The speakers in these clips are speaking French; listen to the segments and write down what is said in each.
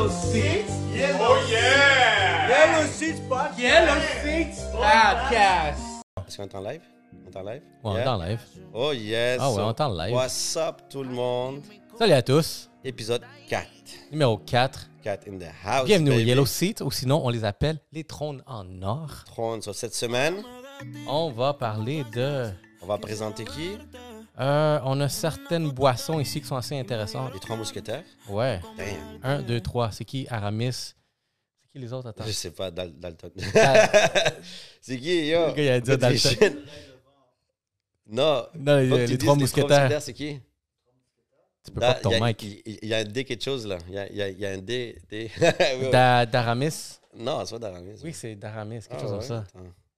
Yellow Seats. Oh yeah! Yellow Seats podcast. Yellow Seats Podcast. Est-ce qu'on est en live? On est en live? Ouais, on est Yeah. en live. Oh yes! Ah ouais, on est en live. What's up tout le monde? Salut à tous. Épisode 4. Numéro 4. 4 in the house. Bienvenue baby. aux Yellow Seats, ou sinon on les appelle les trônes en or. Trône sur cette semaine. On va parler de. On va présenter qui? Euh, on a certaines boissons ici qui sont assez intéressantes. Les trois mousquetaires? Ouais. Damn. Un, deux, trois. C'est qui Aramis? C'est qui les autres? Attends. Je sais pas, Dal- Dalton. C'est qui, yo? Le gars, il a dit Dalton. Non. non, les, les dises trois mousquetaires. c'est qui? Tu peux pas Da- ton il y a- mic. Il y a un D quelque chose là. Il y y y a un D. D. Da- D'Aramis? Non, c'est pas d'Aramis. Oui, c'est d'Aramis, quelque Ah, chose comme ça.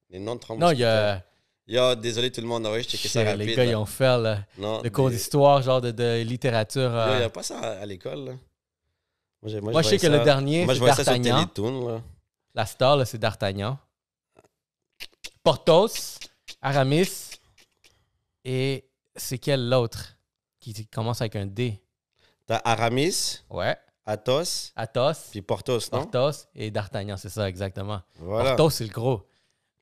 Les noms de trois Non, il y a. Yo, désolé tout le monde. Ouais, je checkais ça rapide. les gars, là. ils ont fait là, Non, le cours d'histoire, genre de, de littérature. Euh, Il n'y a pas ça à, à l'école. là. Moi, Moi, je sais que le dernier, Moi, c'est je vois ça sur D'Artagnan. Télétoon. là. La star, là, c'est D'Artagnan. Porthos, Aramis. Et c'est quel l'autre qui commence avec un D? T'as Aramis, Ouais. Athos, Athos, puis Porthos, non? Porthos et D'Artagnan, c'est ça, exactement. Voilà. Porthos, c'est le gros.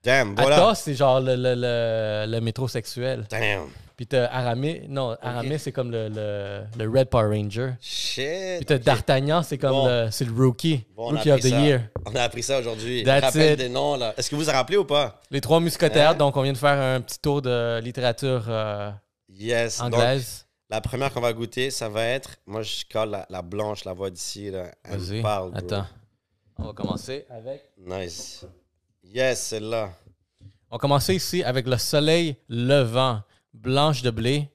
Damn, voilà. Athos, c'est genre le, le, le, le métrosexuel. Damn. Puis t'as Aramis, non, Aramis, c'est comme le, le, le Red Power Ranger. Shit. Puis t'as. D'Artagnan, c'est comme Bon. le, c'est le rookie. Bon, rookie of the ça. year. On a appris ça aujourd'hui. It. des noms, là. Est-ce que vous vous en rappelez ou pas? Les trois mousquetaires, Hein? donc on vient de faire un petit tour de littérature euh, Yes. Donc, anglaise. la première qu'on va goûter, ça va être... Moi, je colle la, la blanche, la voix d'ici, là. Elle Vas-y, parle, attends. On va commencer avec... Nice. Yes, celle-là. On va commencer ici avec le soleil levant, blanche de blé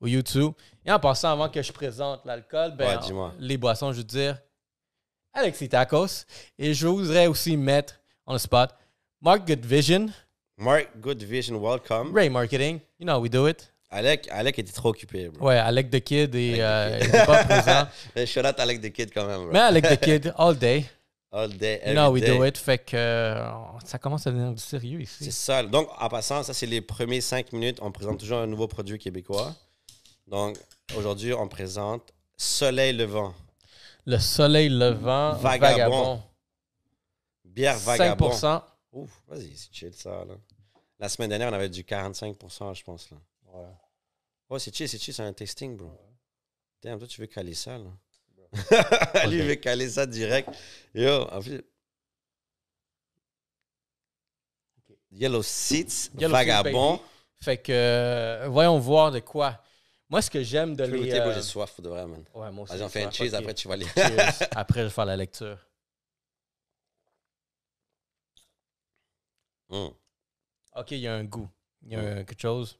au YouTube. Et en passant, avant que je présente l'alcool, ben, Ouais, les boissons, je veux dire Alexis Tacos. Et je voudrais aussi mettre on the spot Mark Good Vision, Mark, good vision, welcome. Ray Marketing. You know how we do it. Alec, Alec était trop occupé, bro. Ouais, Alec the Kid et Alec the euh, Kid. il n'est pas présent. Mais shout out Alec the Kid quand même, bro. Mais Alec the Kid, all day. All day, every how we day. do it. Fait que euh, ça commence à devenir du sérieux C'est ici. ça. Donc, en passant, ça, c'est les premiers cinq minutes. On présente toujours un nouveau produit québécois. Donc, aujourd'hui, on présente Soleil Levant. Le soleil levant, Vagabond. vagabond. Bière Vagabond. 5%. Ouf, vas-y, c'est chill ça, là. La semaine dernière, on avait du 45%, je pense, là. Ouais. Oh, c'est chill, c'est chill, c'est un testing, bro. Damn, toi, tu veux caler ça, là. Lui, il veut caler ça direct. Yo, en plus... Yellow Seats, Yellow Vagabond. Seats, Fait que, euh, voyons voir de quoi. Moi, ce que j'aime de les. bro, euh, j'ai soif, pour de vrai, man. Ouais, moi aussi. Vas-y, on j'ai fait un cheese, après tu vas. Cheers. Après, je vais faire la lecture. Hum. Ok, il y a un goût. Il y a un- quelque chose.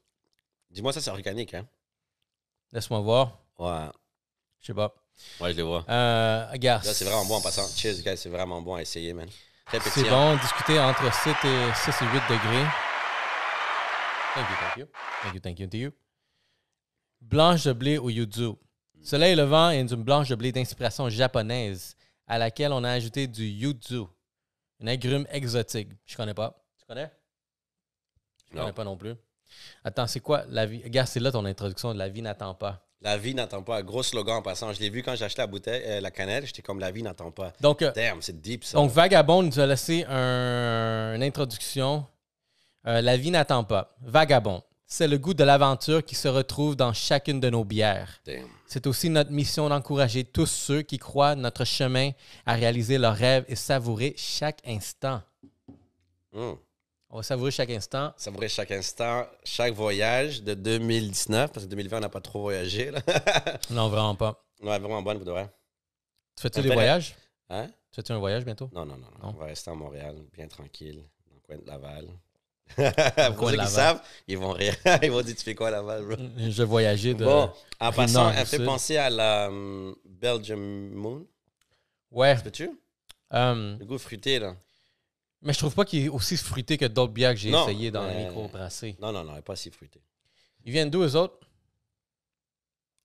Dis-moi, ça, c'est organique, hein? Laisse-moi voir. Ouais. Je sais pas. Ouais, je le vois. Euh, regarde. Là, c'est vraiment bon en passant. Cheers, guys, c'est vraiment bon à essayer, man. Très C'est bon, discuter entre 7 et, 6 et 8 degrés. Thank you, thank you. Thank you, thank you to you. Blanche de blé au yuzu. Soleil levant est une blanche de blé d'inspiration japonaise à laquelle on a ajouté du yuzu, une agrume exotique. Je connais pas. Tu connais? Je Non. connais pas non plus. Attends, c'est quoi la vie? Regarde, c'est là ton introduction de la vie n'attend pas. La vie n'attend pas. Gros slogan en passant. Je l'ai vu quand j'ai acheté la bouteille, euh, la cannelle. J'étais comme la vie n'attend pas. Donc, euh, Damn, c'est deep ça. Donc, Vagabond nous a laissé un- une introduction. Euh, la vie n'attend pas. Vagabond, c'est le goût de l'aventure qui se retrouve dans chacune de nos bières. C'est aussi notre mission d'encourager tous ceux qui croient notre chemin à réaliser leurs rêves et savourer chaque instant. Hum. On va savourer chaque instant. Savourer chaque instant, chaque voyage de 2019, parce que 2020, on n'a pas trop voyagé. Là. Non, vraiment pas. ouais, vraiment bonne, pour vrai. Tu fais-tu des voyages? Hein? Tu fais-tu un voyage bientôt? Non, non, non, non. Non? On va rester à Montréal, bien tranquille, dans le coin de Laval. Pour ceux qui savent, ils vont rire. ils vont dire, tu fais quoi à Laval, bro? Je voyageais de. Bon, en passant, elle fait penser à la hum, Belgium Moon. Ouais. Peux-tu? euh, Le goût fruité, là. Mais je trouve pas qu'il est aussi fruité que d'autres bières que j'ai Non, essayé dans mais- le micro brassé. Non, non, non, elle n'est pas si fruitée. Ils viennent d'où, eux autres?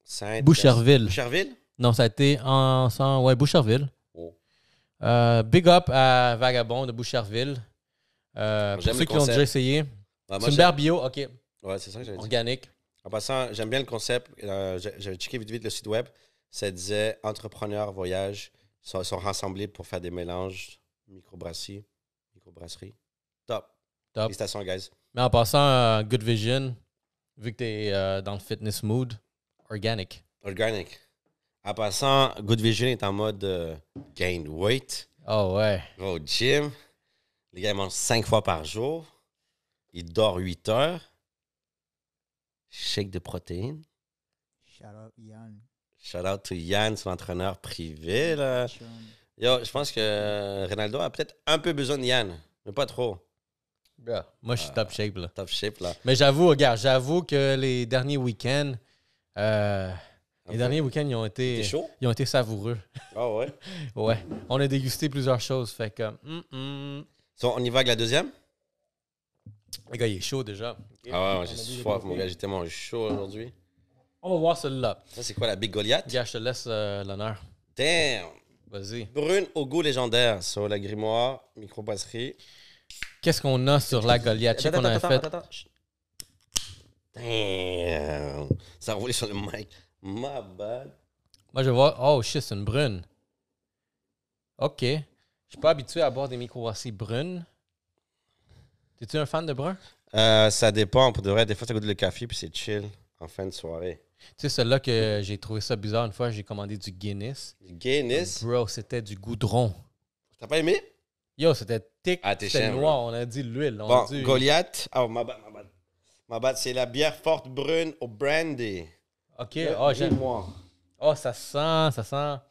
Sainte- Boucherville. Boucherville? Non, ça a été en, en- ouais, Boucherville. Oh. Euh, big up à Vagabond de Boucherville. Euh, pour J'aime ceux le qui l'ont concept. déjà essayé. Ouais, C'est moi, une j'ai- bière bio, ok, Ouais, c'est ça que j'avais dit. organique. En passant, j'aime bien le concept. Euh, j'ai- J'avais checké vite vite le site web. Ça disait entrepreneur, voyage. sont, sont rassemblés pour faire des mélanges microbrasserie. Microbrasserie. Top. Top. Félicitations, guys. Mais en passant, euh, Good Vision, vu que tu es dans le fitness mood, organic. Organic. En passant, Good Vision est en mode euh, gain weight. Oh ouais. Va au gym. Les gars, ils mangent 5 fois par jour. Ils dorment 8 heures. Shake de protéines. Shout out Yann. Shout out to Yann, son entraîneur privé. Là. Yo, je pense que Ronaldo a peut-être un peu besoin de Yann, mais pas trop. Moi, je suis top shape, là. Top shape, là. Mais j'avoue, regarde, j'avoue que les derniers week-ends, euh, les derniers week-ends, ils ont été, chaud? ils ont été savoureux. Ah ouais? Ouais. On a dégusté plusieurs choses. Fait que, hum. So, on y va avec la deuxième? Le gars, il est chaud déjà. Ah ouais, ouais, j'ai soif, mon gars. J'ai tellement chaud aujourd'hui. On va voir celui-là. Ça, c'est quoi la Big Goliath? Gars, je te laisse euh, l'honneur. Damn! Vas-y. Brune au goût légendaire. Sur la grimoire, microbrasserie. Qu'est-ce qu'on a sur la Goliath? Sais qu'on avait fait. attends. Chut. Damn! Ça a roulé sur le mic. My bad. Moi, je vois. Oh shit, c'est une brune. OK. Je suis pas habitué à boire des microbrasseries brunes. T'es-tu un fan de brun? Euh, ça dépend. Pour de vrai, des fois, ça goûte le café, puis c'est chill en fin de soirée. Tu sais, celle-là que j'ai trouvé ça bizarre une fois, j'ai commandé du Guinness. Guinness? Bro, c'était du goudron. T'as pas aimé? Yo, c'était thick, Ah, c'était noir. On a dit l'huile. on Bon, dit... Goliath. Oh, ma bad, ma bad. Ma bad, c'est la bière forte brune au brandy. OK. Oh, j'aime. Oh, ça sent, ça sent,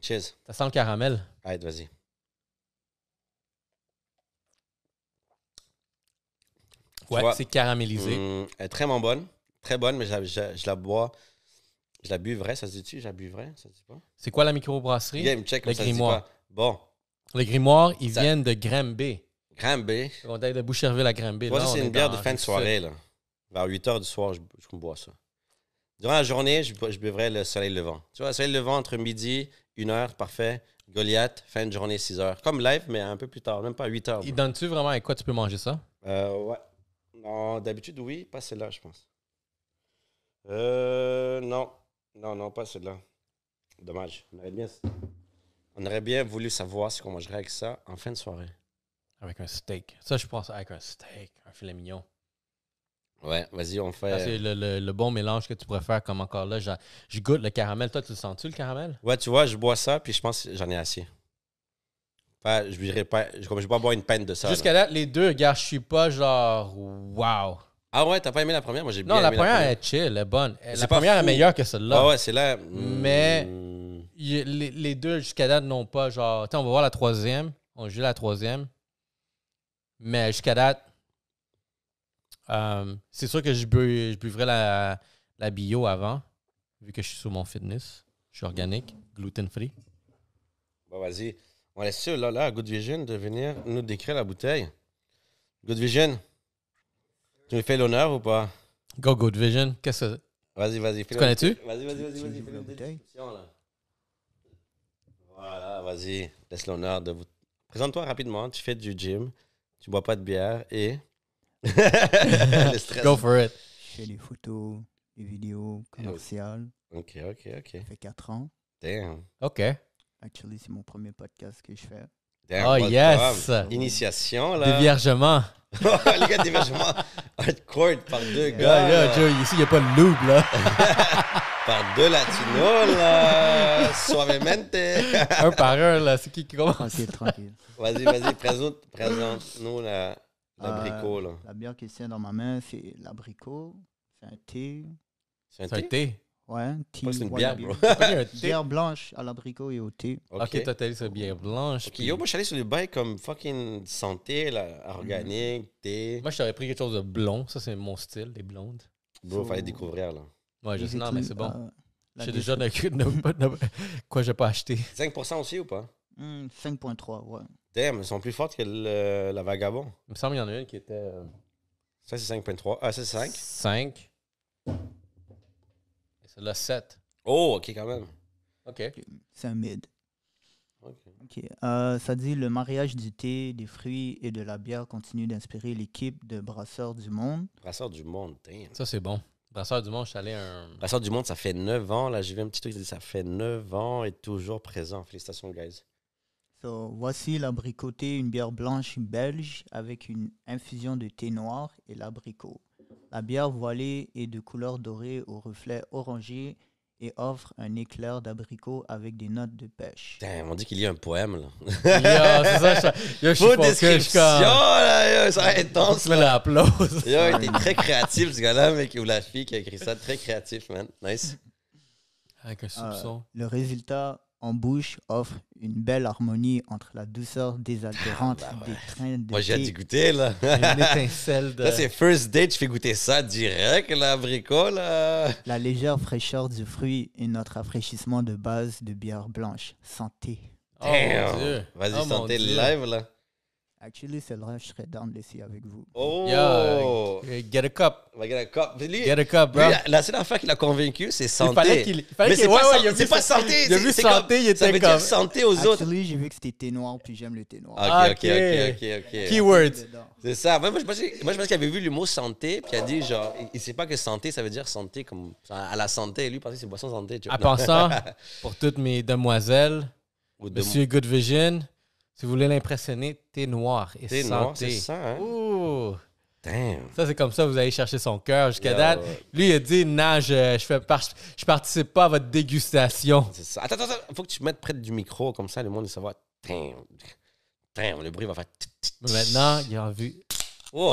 Cheers. ça sent le caramel. Allez, vas-y. Ouais, c'est caramélisé. Hum, elle est très bonne. Très bonne, mais je, la- je- je la bois. Je la buvrais, ça se dit-tu? Je la buvrais, ça se dit pas? C'est quoi la microbrasserie? Yeah, il me check Le comme ça se dit grimoire. pas. Bon, Les grimoires, ils Ça- viennent de Granby. Granby. On est de Boucherville à Granby. Moi, c'est est une bière de fin de soirée, là. Vers 8 h du soir, je, je me bois ça. Durant la journée, je, je buvrais le soleil levant. Tu vois, le soleil levant entre midi, 1 heure, parfait. Goliath, fin de journée, 6 heures. Comme live, mais un peu plus tard, même pas 8 heures. Ils donnent-tu vraiment avec quoi tu peux manger ça? Euh, ouais. Non, d'habitude, oui, pas celle-là, je pense. Euh, non. Non, non, pas celle-là. Dommage. On aurait bien, on aurait bien voulu savoir ce qu'on mangerait avec ça en fin de soirée. Avec un steak. Ça, je pense avec un steak, un filet mignon. Ouais, vas-y, on fait. C'est le, le- le bon mélange que tu pourrais faire comme encore là. j'a- Je goûte le caramel. Toi, tu le sens-tu, le caramel? Ouais, tu vois, je bois ça, puis je pense que j'en ai assez. Pas, je ne. Je, je vais pas boire une peine de ça. là. Jusqu'à date, les deux, gars, je suis pas genre wow. Ah ouais, t'as pas aimé la première? Moi, j'ai bien Non, la aimé première est chill, elle est bonne. La pas première est meilleure que celle-là. Ah ouais, c'est là. Mais- Hmm. Les, les deux jusqu'à date n'ont pas genre. Attends, on va voir la troisième. On joue la troisième. Mais jusqu'à date, euh, c'est sûr que je, bu, je buvrais la, la bio avant, vu que je suis sur mon fitness. Je suis organique, gluten free. Bon, vas-y. On laisse sûr, là, là, à Good Vision, de venir nous décrire la bouteille. Good Vision, tu me fais l'honneur ou pas? Go Good Vision. Qu'est-ce que Vas-y, vas-y. Tu connais-tu? Vas-y, vas-y, vas-y, Tu vas-y. fais là. Voilà, vas-y. Laisse l'honneur de vous. Présente-toi rapidement. Tu fais du gym, tu bois pas de bière et. Le stress. Go for it. Je fais des photos, des vidéos commerciales. Ok, ok, ok. Ça fait 4 ans. Damn. OK. Actually, c'est mon premier podcast que je fais. Damn, Oh, yes. Initiation, là. Déviergement. Les gars, déviergement. Hardcore par deux Gars, gars. là, là. Joe, ici, il n'y a pas de lube, là. Par deux latinos, là. Suavemente. un par un, là. C'est qui qui commence? Tranquille, tranquille. Vas-y, vas-y, présente, présente-nous la, Euh, l'abricot, là. La bière qui tient dans ma main, c'est l'abricot. C'est un thé. C'est un C'est un thé? Ouais, un thé. C'est une white bière, bro. T'as pas dit un thé? Bière blanche à l'abricot et au thé. Ok, toi, t'as dit c'est bière blanche. Ok, puis- yo, moi, je suis allé sur le bail comme fucking santé, là, organique, thé. Moi, je t'aurais pris quelque chose de blond. Ça, c'est mon style, les blondes. Bro, So- fallait découvrir, là. Ouais, je sais, non, mais c'est bon. euh, J'ai déjà de, de- de- quoi j'ai pas acheté. 5% aussi ou pas? Hmm, 5.3, ouais. Damn, elles sont plus fortes que le- la vagabond. Il me semble qu'il y en a une qui était euh, Ça, c'est 5.3. Ah, ça, c'est 5? 5. Et celle-là, 7. Oh, ok, quand même. OK. C'est un mid. Ok. Ok. Euh, ça dit le mariage du thé, des fruits et de la bière continue d'inspirer l'équipe de brasseurs du monde. Brasseur du monde, damn. Ça, c'est bon. Brasseur du Monde, je suis allé un. Brasseur du Monde, ça fait 9 ans. Là, j'ai vu un petit truc qui dit ça fait 9 ans et toujours présent. Félicitations, guys. So, voici l'abricoté, une bière blanche belge avec une infusion de thé noir et l'abricot. La bière voilée est de couleur dorée au reflet orangé et offre un éclair d'abricot avec des notes de pêche. Damn, on dit qu'il y a un poème, là. Yo, c'est ça, je, yo, je suis description, comme. là, yo, ça va être intense, là. l'applause. Yo, il était très créatif, ce gars-là, mec, ou la fille qui a écrit ça. Très créatif, man. Nice. Avec un Euh, soupçon. le résultat en bouche offre une belle harmonie entre la douceur désaltérante Ah, bah des trains de Moi, j'ai hâte goûter, là. Une étincelle de. Là, c'est first date, je fais goûter ça direct, l'abricot, là. La légère fraîcheur du fruit et notre rafraîchissement de base de bière blanche. Santé. Oh mon Dieu. Damn. Vas-y, Oh, santé Dieu. live, là. Actually, c'est là je serais down d'essayer avec vous. Oh! Yo, euh, get a cup. On va get a cup. Lui, Get a cup, bro. lui, la, seule affaire qui l'a convaincu, c'est santé. Il fallait qu'il. il fallait Mais qu'il- c'est ouais, pas, ouais, san- il a vu c'est pas ça- santé. Il a vu santé, comme- il était Ça veut comme. dire santé aux autres. Actually, j'ai vu que c'était thé noir, puis j'aime le thé noir. Ok, ok, Ok. ok, ok, ok. Keywords. Dedans. C'est ça. Moi, moi, je pensais qu'il avait vu le mot santé, puis il a dit, genre, il, il sait pas que santé, ça veut dire santé comme à la santé. Lui, il pensait que c'est boisson santé. Tu vois. En pensant, pour toutes mes demoiselles, Monsieur Good Vision, si vous voulez l'impressionner, thé noir et santé. noir, c'est ça, hein? Ouh. Damn. Ça, c'est comme ça, vous allez chercher son cœur jusqu'à date. Lui, il a dit, non, je, je, fais par- je participe pas à votre dégustation. C'est ça. Attends, attends, attends. Faut que tu te mettes près du micro, comme ça, le monde, il va savoir. Damn. Damn, le bruit va faire. Mais maintenant, il a envie. Oh!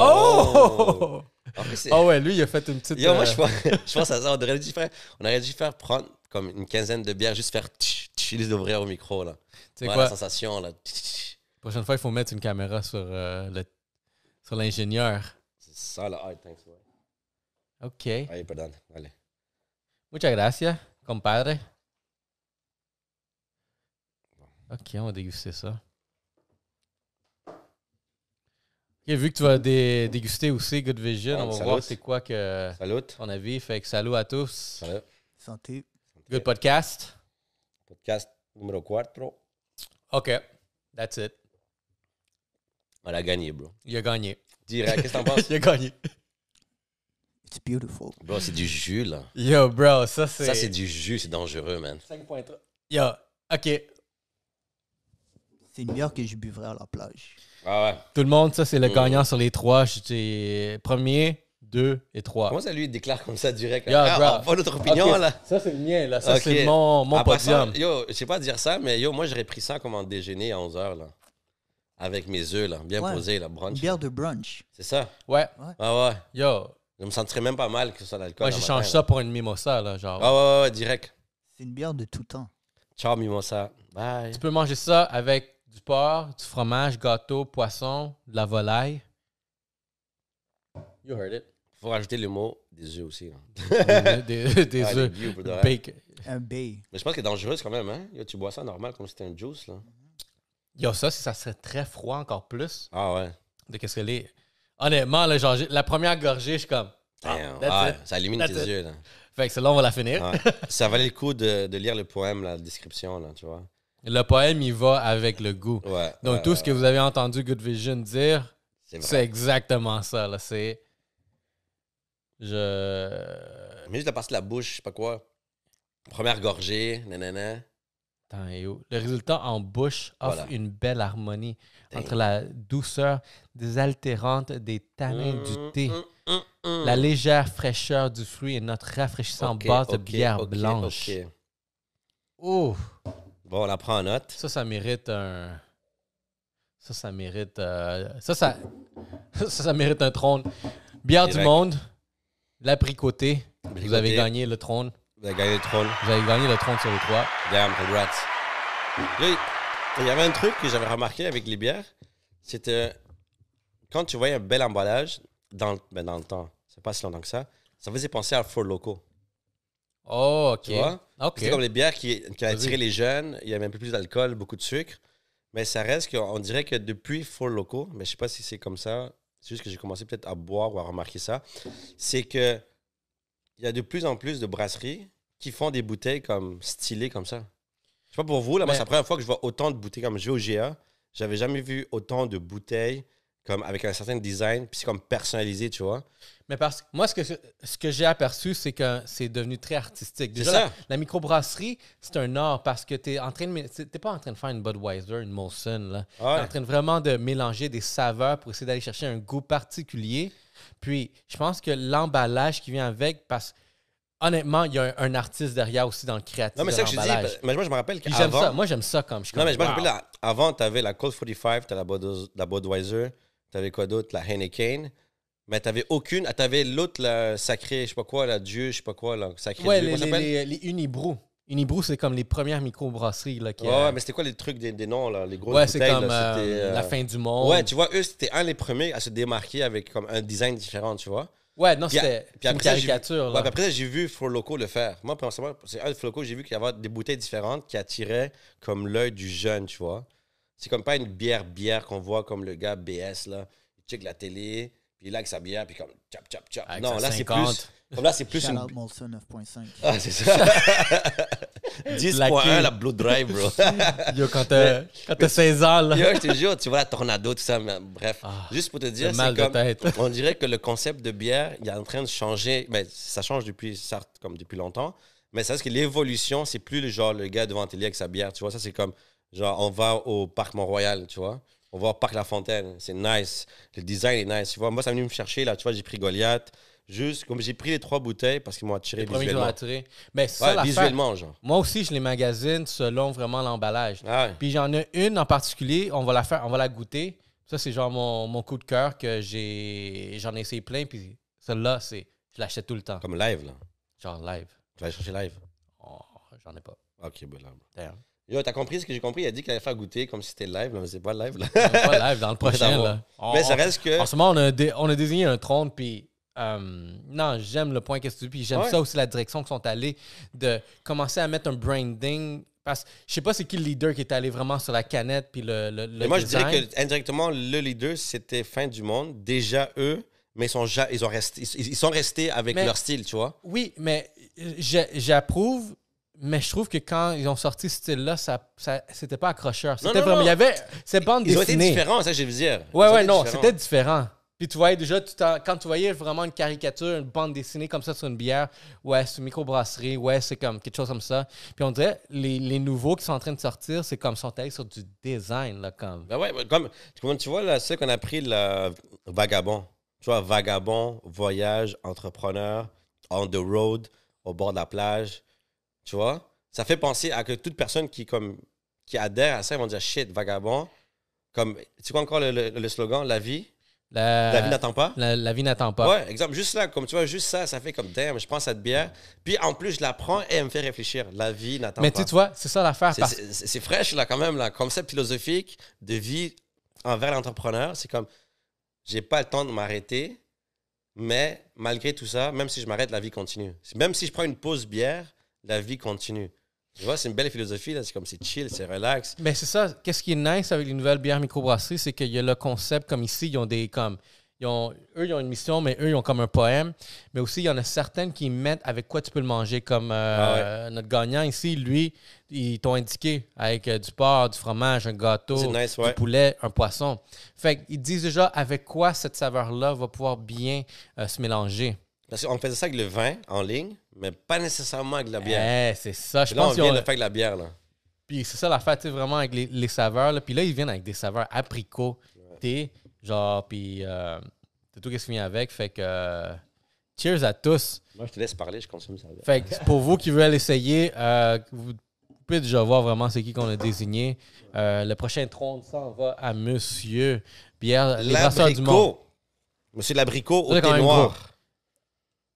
Oh! En plus, c'est- Oh ouais, lui, il a fait une petite. Yo, moi, euh, je pense, je pense à ça. On aurait dû faire, on aurait dû faire prendre comme une quinzaine de bières, juste faire tch, d'ouvrir au micro, là. Tu sais Ouais, quoi? la sensation, là. Tch. prochaine fois, il faut mettre une caméra sur euh, le sur l'ingénieur. C'est ça, là. Ah, thanks, ouais. OK. Allez, pardon. Allez. Muchas gracias, compadre. OK, on va déguster ça. OK, vu que tu vas dé- déguster aussi Good Vision, Ah, on va salut. voir c'est quoi que Salut. ton avis. Fait que salut à tous. Salut. Santé. Good podcast. Podcast numéro 4. OK, that's it. On a gagné, bro. Il a gagné. Direct. Qu'est-ce que t'en penses? Il a gagné. It's beautiful. Bro, c'est du jus, là. Yo, bro, ça c'est... Ça, c'est du jus. C'est dangereux, man. 5.3. Yo, OK. C'est une bière que je buvrais à la plage. Ah ouais. Tout le monde, ça c'est le Mm. gagnant sur les trois. J'étais premier, deux et trois. Comment ça, lui, il déclare comme ça direct? Yo, ah, on notre opinion, là? Ça c'est le mien, là. Ça c'est mon, mon Après ça, podium. yo, je sais pas dire ça, mais yo, moi, j'aurais pris ça comme en déjeuner à 11h, là. Avec mes œufs, là. Bien Ouais. posés, là. Une Brunch. bière de brunch. C'est ça? Ouais. Ah ouais. Yo, Je me sentirais même pas mal que ce soit l'alcool. moi j'échange ça là. pour une mimosa, là. Genre, Ah ouais, ouais, ouais, direct. C'est une bière de tout temps. Ciao, mimosa. Bye. tu peux manger ça avec du porc, du fromage, gâteau, poisson, de la volaille. You heard it. Faut rajouter le mot des œufs aussi. là. des Ah, œufs. Bacon. Un bay. Mais je pense que c'est dangereux quand même, hein? Yo, tu bois ça normal comme si c'était un juice, là. Yo, ça, si ça serait très froid encore plus Ah ouais. de qu'est-ce que les. Honnêtement, là, genre, la première gorgée, je suis comme. Ah, Ah, it. ça illumine That's tes it. yeux, là. Fait que celle-là, on va la finir. Ouais. ça valait le coup de, de lire le poème, la description, là, tu vois. Le poème, il va avec le goût. Ouais. Donc, tout ce que vous avez entendu Good Vision dire, C'est exactement ça. Là. C'est. Je. Mais juste de passer la bouche, je sais pas quoi. Première gorgée, nanana. Attends, et où? Le résultat en bouche offre Voilà. une belle harmonie entre la douceur désaltérante des tanins Mm, du thé, mm, mm, mm. la légère fraîcheur du fruit et notre rafraîchissant base de bière blanche. Ouh, Bon, on la prend en note. ça, ça mérite un. Ça, ça mérite. euh, Ça, ça, ça, ça mérite un trône. Bière du Direct. monde, l'abricoté. Vous avez gagné le trône. Vous avez gagné le trône. Vous avez gagné le trône sur les trois. Damn, congrats. Là, il y avait un truc que j'avais remarqué avec les bières. C'était quand tu voyais un bel emballage dans, ben, dans le temps, c'est pas si longtemps que ça, ça faisait penser à Four Loco. Oh, ok. Tu vois? Ok. C'est comme les bières qui, qui attiraient les jeunes. Il y avait un peu plus d'alcool, beaucoup de sucre. Mais ça reste qu'on dirait que depuis Four Loco, mais je sais pas si c'est comme ça, c'est juste que j'ai commencé peut-être à boire ou à remarquer ça, c'est que il y a de plus en plus de brasseries qui font des bouteilles comme stylées comme ça. Je sais pas pour vous, là, moi, c'est la première fois que je vois autant de bouteilles comme je vais au GA. J'avais jamais vu autant de bouteilles comme avec un certain design, puis c'est comme personnalisé, tu vois. Mais parce que moi, ce que, ce que j'ai aperçu, c'est que c'est devenu très artistique. Déjà, la, la microbrasserie, c'est un art parce que tu en train de. t'es pas en train de faire une Budweiser, une Molson. Là. Ah Ouais. T'es en train de vraiment de mélanger des saveurs pour essayer d'aller chercher un goût particulier. Puis, je pense que l'emballage qui vient avec, parce honnêtement, il y a un, un artiste derrière aussi dans le créatif. Non, mais c'est ça que je dis. Mais moi, je me rappelle Puis j'aime qu'avant. ça. Moi, j'aime ça comme je Non, mais je me rappelle, là, avant, tu avais la Colt 45, tu la, Bud- la Budweiser, tu avais quoi d'autre, la Heineken. Mais tu n'avais aucune. Tu avais l'autre, la sacrée, je sais pas quoi, la Dieu, je sais pas quoi, la sacrée Ouais, Dieu. les, Comment ça les, les, les Unibrou. Unibrou, c'est comme les premières microbrasseries. Là, qui, Ouais, euh, mais c'était quoi les trucs des, des noms, là, les grosses ouais, c'est comme là, euh, euh, la fin du monde. Ouais, tu vois, eux, c'était un des premiers à se démarquer avec comme un design différent, tu vois. Ouais, non, c'était une après ça, j'ai vu- caricature. Ouais, là. puis après ça, j'ai vu Four Loco le faire. Moi, personnellement, c'est un de Four Loco, j'ai vu qu'il y avait des bouteilles différentes qui attiraient comme l'œil du jeune, tu vois. C'est comme pas une bière, bière qu'on voit comme le gars BS, là. Il check la télé, puis il like sa bière, puis comme chap, chap, chap. Avec non, sa là, c'est 50. plus. Comme là, c'est plus Shout une. out Molson 9.5. Ah, c'est ça. 10.1, la Blue Drive, bro. Yo, quand t'as quand t'as 16 ans, là. Yo, je te jure, tu vois la tornado, tout ça, mais bref. Ah, Juste pour te dire, c'est de comme. tête. On dirait que le concept de bière, il est en train de changer. Ben, ça change depuis, certes, comme depuis longtemps. Mais c'est parce que l'évolution, c'est plus le genre le gars devant télé avec sa bière. Tu vois, ça, c'est comme genre, on va au parc Mont-Royal, tu vois. On va au parc La Fontaine. C'est nice. Le design est nice. Tu vois, moi, ça est venu me chercher, là. Tu vois, j'ai pris Goliath. Juste, comme j'ai pris les trois bouteilles parce qu'ils m'ont attiré Les premiers visuellement. attiré. Mais Ouais, ça visuellement, genre. Moi aussi, je les magasine selon vraiment l'emballage. Ah ouais. Puis j'en ai une en particulier, on va la faire, on va la goûter. Ça, c'est genre mon, mon coup de cœur que j'ai. J'en ai essayé plein, puis celle-là, c'est. Je l'achète tout le temps. Comme live, là. Genre live. Tu vas chercher live? Oh, j'en ai pas. Ok, ben là. D'ailleurs. Yo, t'as compris ce que j'ai compris? Il a dit qu'il allait faire goûter comme si c'était live, là, mais c'est pas live, là. Pas live dans le prochain, là. On- mais ça reste que. En ce moment, on a, dé- on a désigné un trône, puis euh, non, j'aime le point que tu dis, puis j'aime Ouais. ça aussi, la direction qu'ils sont allés, de commencer à mettre un branding. Parce que je sais pas c'est qui le leader qui est allé vraiment sur la canette, puis le, le, le Mais moi, je dirais que indirectement, le leader, c'était fin du monde. Déjà, eux, mais ils sont, ils ont resté, ils, sont restés avec Mais- leur style, tu vois. Oui, mais j'approuve, mais je trouve que quand ils ont sorti ce style-là, ça, ça c'était pas accrocheur. C'était non, vraiment. non. Il y avait. C'est bande Ils ont été dessinée. différents, c'est ça je veux dire. Ils Ouais, ont ouais, non, c'était différent. Puis tu voyais déjà, tu quand tu voyais vraiment une caricature, une bande dessinée comme ça sur une bière, ouais, c'est une microbrasserie, ouais, c'est comme quelque chose comme ça. Puis on dirait, les, les nouveaux qui sont en train de sortir, c'est comme, sont allés sur du design, là, comme. Ben ouais, comme, comme tu vois, là, c'est qu'on a pris le vagabond. Tu vois, vagabond, voyage, entrepreneur, on the road, au bord de la plage. Tu vois? Ça fait penser à que toute personne qui, comme, qui adhère à ça, ils vont dire shit, vagabond. Comme, tu vois encore le, le- le slogan, la vie? La, La vie n'attend pas? la- la vie n'attend pas. Ouais, exemple, juste là, comme tu vois, juste ça, ça fait comme damn, je prends cette bière. Puis en plus, je la prends et elle me fait réfléchir. La vie n'attend mais pas. tu vois, c'est ça l'affaire. C'est- parce- C'est c'est fraîche, là, quand même, là. Concept philosophique de vie envers l'entrepreneur. C'est comme, j'ai pas le temps de m'arrêter, mais malgré tout ça, même si je m'arrête, la vie continue. Même si je prends une pause bière, la vie continue. Tu vois, c'est une belle philosophie, là. C'est comme, c'est chill, c'est relax. Mais c'est ça. Qu'est-ce qui est nice avec les nouvelles bières microbrasseries, c'est qu'il y a le concept comme ici, ils ont des comme. Ils ont, eux, ils ont une mission, mais eux, ils ont comme un poème. Mais aussi, il y en a certaines qui mettent avec quoi tu peux le manger. Comme euh, notre gagnant ici, lui, ils t'ont indiqué avec euh, du porc, du fromage, un gâteau, nice, du poulet, un poisson. Fait qu'ils disent déjà avec quoi cette saveur-là va pouvoir bien euh, se mélanger. Parce qu'on faisait ça avec le vin en ligne, mais pas nécessairement avec la bière. Eh, c'est ça. Je là, on pense qu'ils vient de faire avec la bière, là. Puis c'est ça l'affaire, tu sais, vraiment avec les, les saveurs. Là. Puis là, ils viennent avec des saveurs apricots, thé, genre, puis euh, c'est tout ce qui vient avec. Fait que euh, cheers à tous. Moi, je te laisse parler, je consomme ça. Fait que pour vous qui veulent essayer, euh, vous pouvez déjà voir vraiment c'est qui qu'on a désigné. Euh, le prochain trône s'en va à Monsieur Pierre, les brasseurs du monde. Monsieur l'abricot au thé noir.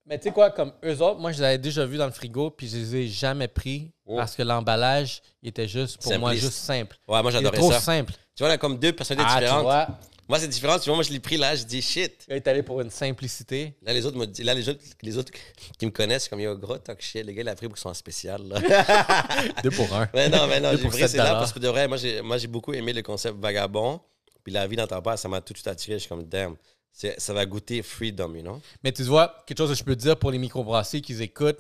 Mais tu sais quoi, comme eux autres, moi je les avais déjà vus dans le frigo, puis je les ai jamais pris Oh. parce que l'emballage il était juste, pour moi, juste simple. Ouais, moi, Il j'adorais trop ça. simple. Tu vois, là, comme deux personnalités Ah, tu différentes. vois, Moi, c'est différent. Tu vois, moi, je l'ai pris là, je dis shit. il est allé pour une simplicité. Là, les autres me disent, là, les autres, les autres qui me connaissent, comme yo, gros talk shit. Le gars, il a pris pour qu'ils soient spécial. Là. Deux pour un. mais non, mais non, j'ai pris c'est là parce que de vrai, moi, j'ai, j'ai beaucoup aimé le concept vagabond. Puis la vie n'entend pas, ça m'a tout de suite attiré. Je suis comme, damn, ça va goûter freedom, you know? Mais tu vois, quelque chose que je peux dire pour les microbrasseries qu'ils écoutent,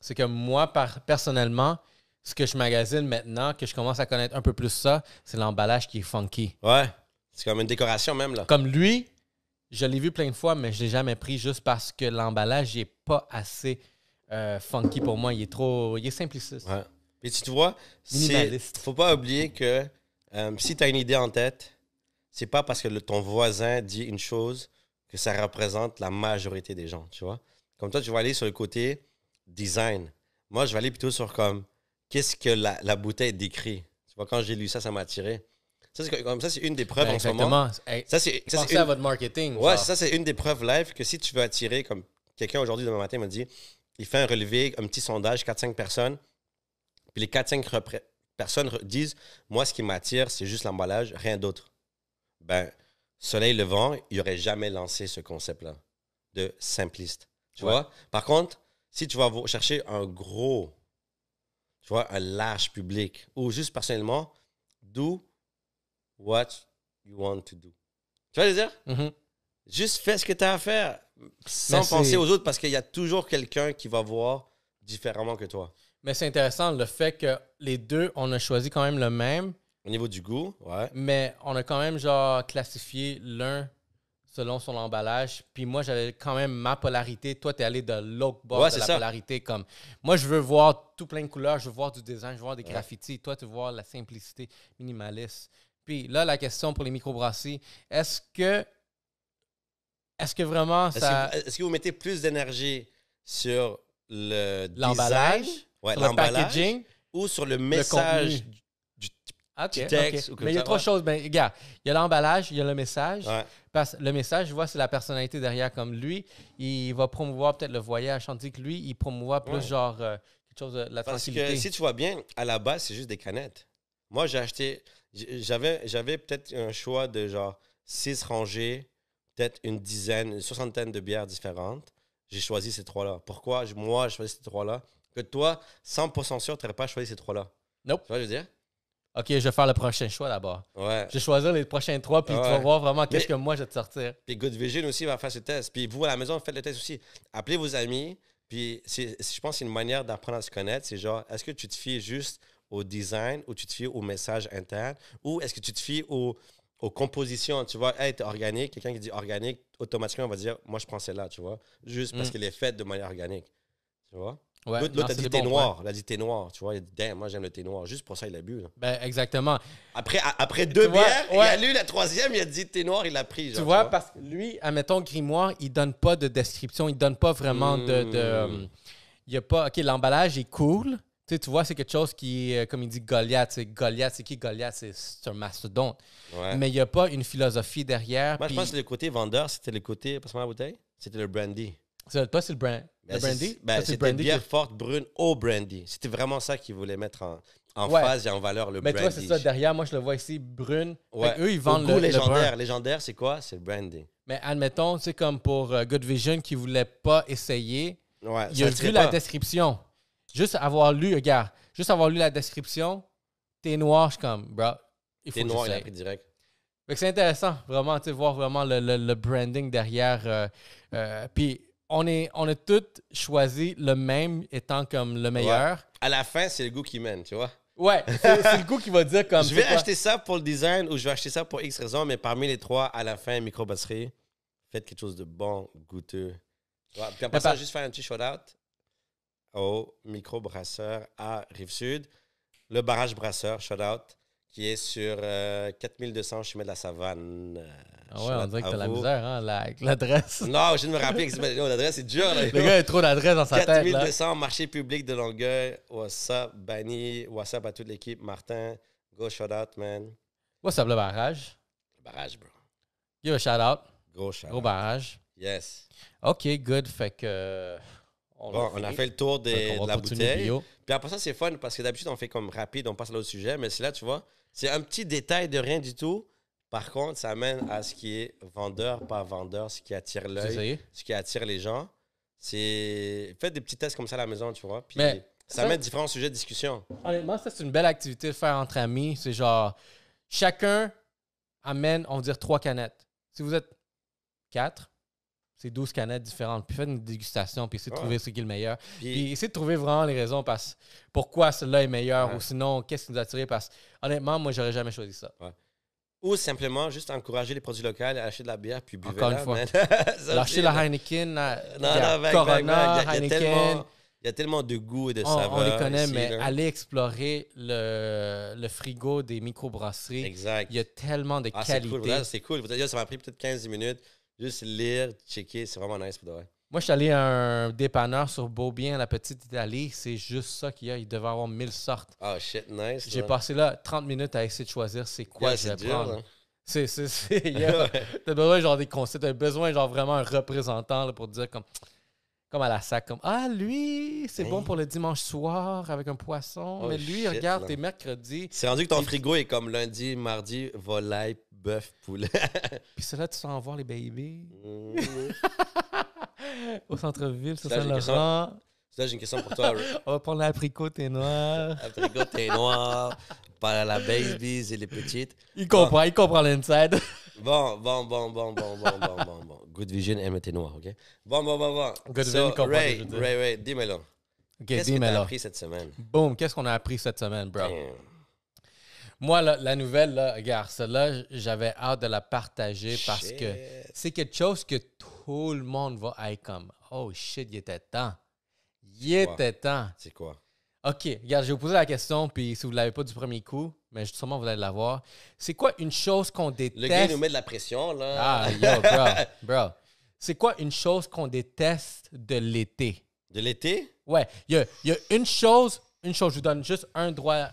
c'est que moi, par, personnellement, ce que je magasine maintenant, que je commence à connaître un peu plus ça, c'est l'emballage qui est funky. Ouais. C'est comme une décoration même, là. Comme lui, je l'ai vu plein de fois, mais je l'ai jamais pris juste parce que l'emballage n'est pas assez euh, funky pour moi. Il est trop. Il est simpliciste. Ouais. Puis tu te vois, c'est- Minimaliste. faut pas oublier que euh, si tu as une idée en tête, c'est pas parce que le- ton voisin dit une chose que ça représente la majorité des gens, tu vois. Comme toi, tu vas aller sur le côté design. Moi, je vais aller plutôt sur comme qu'est-ce que la, la bouteille décrit? Tu vois, quand j'ai lu ça, ça m'a attiré. Ça, c'est comme ça, c'est une des preuves Ben, en ce moment. Hey, Ça, c'est ça, c'est pensez une- à votre marketing. Ouais, ça, c'est une des preuves live que si tu veux attirer, comme quelqu'un aujourd'hui, demain matin, m'a dit, il fait un relevé, un petit sondage, 4-5 personnes, puis les 4-5 repré- personnes disent, moi, ce qui m'attire, c'est juste l'emballage, rien d'autre. Ben, Soleil Levant, il n'aurait jamais lancé ce concept-là de simpliste. Tu Ouais. vois? Par contre, si tu vas chercher un gros, tu vois, un large public, ou juste personnellement, do what you want to do. Tu vois, je veux dire? Mhm. Juste fais ce que tu as à faire sans penser aux autres parce qu'il y a toujours quelqu'un qui va voir différemment que toi. Mais c'est intéressant le fait que les deux, on a choisi quand même le même, Au niveau du goût, ouais. mais on a quand même genre classifié l'un selon son emballage. Puis moi, j'avais quand même ma polarité. Toi, tu es allé de l'autre bord Ouais, de la ça. polarité. Comme moi, je veux voir tout plein de couleurs, je veux voir du design, je veux voir des graffitis. Toi, tu veux voir la simplicité minimaliste. Puis là, la question pour les microbrasseries, est-ce que est-ce que vraiment Est-ce ça que, est-ce que vous mettez plus d'énergie sur le l'emballage, ouais, sur le packaging, ou sur le message contenu. du- Ok, du texte ok. ou comme Mais il y a trois choses. Ben, regarde, il y a l'emballage, il y a le message. Ouais. Parce que le message, je vois, c'est la personnalité derrière. Comme lui, il va promouvoir peut-être le voyage, tandis que lui, il promouvoit plus Ouais. genre euh, quelque chose de la Parce tranquillité. que si tu vois bien, à la base, c'est juste des canettes. Moi, j'ai acheté, j'avais, j'avais peut-être un choix de genre six rangées, peut-être une dizaine, une soixantaine de bières différentes. J'ai choisi ces trois-là. Pourquoi moi, j'ai choisi ces trois-là? Que toi, 100% sûr, tu n'aurais pas choisi ces trois-là. Nope. Tu vois, ce que je veux dire? Ok, je vais faire le prochain choix d'abord. Ouais. Je vais choisir les prochains trois, puis tu vas voir vraiment qu'est-ce que moi je vais te sortir. Puis Good Vision aussi va faire ce test. Puis vous, à la maison, faites le test aussi. Appelez vos amis. Puis je pense que c'est une manière d'apprendre à se connaître. C'est genre, est-ce que tu te fies juste au design ou tu te fies au message interne? Ou est-ce que tu te fies au- aux compositions? Tu vois, être organique, quelqu'un qui dit organique, automatiquement, on va dire, moi, je prends celle-là, tu vois, juste parce Mm. qu'elle est faite de manière organique. Tu vois? Ouais, L'autre a dit thé noir. Il a dit thé noir. Tu vois, il a dit, damn, moi, j'aime le thé noir. Juste pour ça, il a bu. là. Ben, exactement. Après, a- après deux vois, bières, il a lu la troisième, il a dit thé noir, il l'a pris. genre, tu vois, parce que lui, admettons, Grimoire, il donne pas de description, il donne pas vraiment de. de, Mm. euh, il y a pas. Ok, l'emballage est cool. Tu, sais, tu vois, c'est quelque chose qui, euh, comme il dit, Goliath. C'est Goliath, c'est qui Goliath? C'est un mastodonte. Ouais. Mais il n'y a pas une philosophie derrière. Moi, je pense que le côté vendeur, c'était le côté, passe-moi la bouteille, c'était le brandy. Toi, c'est le brand. Ben, le c'est- brandy? ben, le c'était bière que- forte brune au brandy. C'était vraiment ça qu'ils voulaient mettre en, en Ouais. phase et en valeur, le Mais brandy. toi, c'est ça. Derrière, moi, je le vois ici, brune. Ouais. Eux, ils vendent le, le légendaire. légendaire, c'est quoi? C'est le brandy. Mais admettons, c'est comme pour euh, Good Vision qui ne voulait pas essayer. Ouais, Il a le vu la description. Juste avoir lu, regarde, juste avoir lu la description, t'es noir, je suis comme, bro, il faut T'es noir, il a pris direct. Fait que c'est intéressant, vraiment, tu voir vraiment le, le- le branding derrière. euh, euh, Puis on, est, on a tous choisi le même étant comme le meilleur. À la fin, c'est le goût qui mène, tu vois. Ouais, c'est c'est le goût qui va dire comme. je vais acheter ça pour le design ou je vais acheter ça pour X raison, mais parmi les trois, à la fin, microbrasserie, faites quelque chose de bon, goûteux. Ouais, Puis ça, par- juste faire un petit shout-out au microbrasseur à Rive-Sud. Le barrage brasseur, shout-out, qui est sur euh, 4200 chemin de la Savane. Ah ouais, on dirait que t'as la misère, hein, l'adresse. Non, je viens de me rappeler que l'adresse est dure. Là, Le gars a trop d'adresse dans sa tête. Là. 4200, marché public de Longueuil. What's up, Bani? What's up à toute l'équipe? Martin, go shout out, man. What's up, le barrage? Barrage, bro. Give a shout out. Gros shout Gros barrage. Yes. OK, good. Fait que. euh, On, Bon, on a fait le tour des- de la bouteille. bio. Puis après ça, c'est fun parce que d'habitude, on fait comme rapide, on passe à l'autre sujet. Mais c'est là, tu vois, c'est un petit détail de rien du tout. Par contre, ça amène à ce qui est vendeur, pas vendeur, ce qui attire l'œil, ce qui attire les gens. C'est. Faites des petits tests comme ça à la maison, tu vois. Puis Mais ça, ça- met différents sujets de discussion. Honnêtement, ça, c'est une belle activité de faire entre amis. C'est genre, chacun amène, on va dire, trois canettes. Si vous êtes quatre, c'est 12 canettes différentes. Puis faites une dégustation, puis essayez de Ouais. trouver ce qui est le meilleur. Puis, Puis essayez de trouver vraiment les raisons parce pourquoi celui-là est meilleur Ouais. ou sinon, qu'est-ce qui nous a attiré. Parce honnêtement, moi, j'aurais jamais choisi ça. Ou simplement juste encourager les produits locaux, acheter de la bière, puis buvez Encore une fois. Lâcher la Heineken, la, Non, y a non, Corona, y a- il y a tellement- Il y a tellement de goût et de On, on saveurs. les connaît, ici, mais là. allez explorer le, le frigo des microbrasseries. Exact. Il y a tellement de Ah, c'est qualité. cool. C'est cool. Ça m'a pris peut-être 15 minutes. Juste lire, checker. C'est vraiment nice pour de vrai. Moi, je suis allé à un dépanneur sur Beaubien, la petite Italie. C'est juste ça qu'il y a. Il devait avoir 1000 sortes. Oh shit, nice. J'ai là. passé là 30 minutes à essayer de choisir c'est quoi Yeah, je c'est vais dur, prendre. là. C'est, c'est, c'est, yeah. T'as besoin genre des concepts, t'as besoin genre vraiment un représentant là, pour dire comme, comme à la sac, comme Ah, lui, c'est Hein? bon pour le dimanche soir avec un poisson. Oh, mais lui, shit, regarde, t'es mercredi. C'est rendu que ton Et- frigo est comme lundi, mardi, volaille, bœuf, poulet. Puis c'est là, tu en voir les babies. Mm. Au centre-ville, sur Saint-Laurent. Ça, j'ai une question pour toi. On va prendre l'apricot, t'es noir. Après, t'es noir, pas la babies et les petites. Il comprend, il comprend l'inside. Bon, bon, bon, bon, bon, bon, bon, bon, bon. Good Vision aime tes noirs, OK? Bon, bon, bon, bon. Good So, Vision comprend Ray. Ray, Ray, dis-moi-le. Ok, Qu'est-ce t'as là. appris cette semaine? Boom, qu'est-ce qu'on a appris cette semaine, bro? Damn. Moi, la, la nouvelle, là, regarde, celle-là, j'avais hâte de la partager parce que c'est quelque chose que tout le monde va être comme Oh shit, il était temps. Il était temps. C'est quoi? OK, regarde, je vais vous poser la question, puis si vous ne l'avez pas du premier coup, mais sûrement vous allez l'avoir. C'est quoi une chose qu'on déteste? Le gars, il nous met de la pression, là. Ah, yo, bro, bro. C'est quoi une chose qu'on déteste de l'été? De l'été? Ouais, il y a, y a une chose, une chose, je vous donne juste un droit,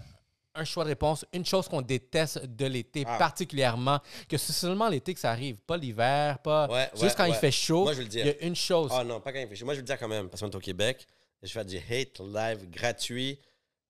un choix de réponse, une chose qu'on déteste de l'été Ah. particulièrement, que c'est seulement l'été que ça arrive, pas l'hiver, pas Ouais, juste ouais, quand il fait chaud. Moi, je Il y a une chose. Ah non, pas quand il fait chaud. Moi, je vais le dire quand même, parce qu'on est au Québec. Je fais du hate live gratuit.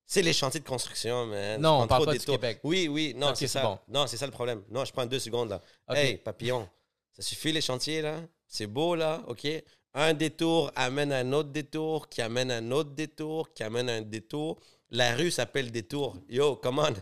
C'est les chantiers de construction, man. Non, on parle pas de du. Québec. Oui, oui, non, c'est ça. bon. Non, c'est ça le problème. Non, je prends deux secondes, là. Hey, papillon, ça suffit les chantiers, là? C'est beau, là, OK? Un détour amène un autre détour, qui amène un autre détour, qui amène un détour. La rue s'appelle détour. Yo, come on.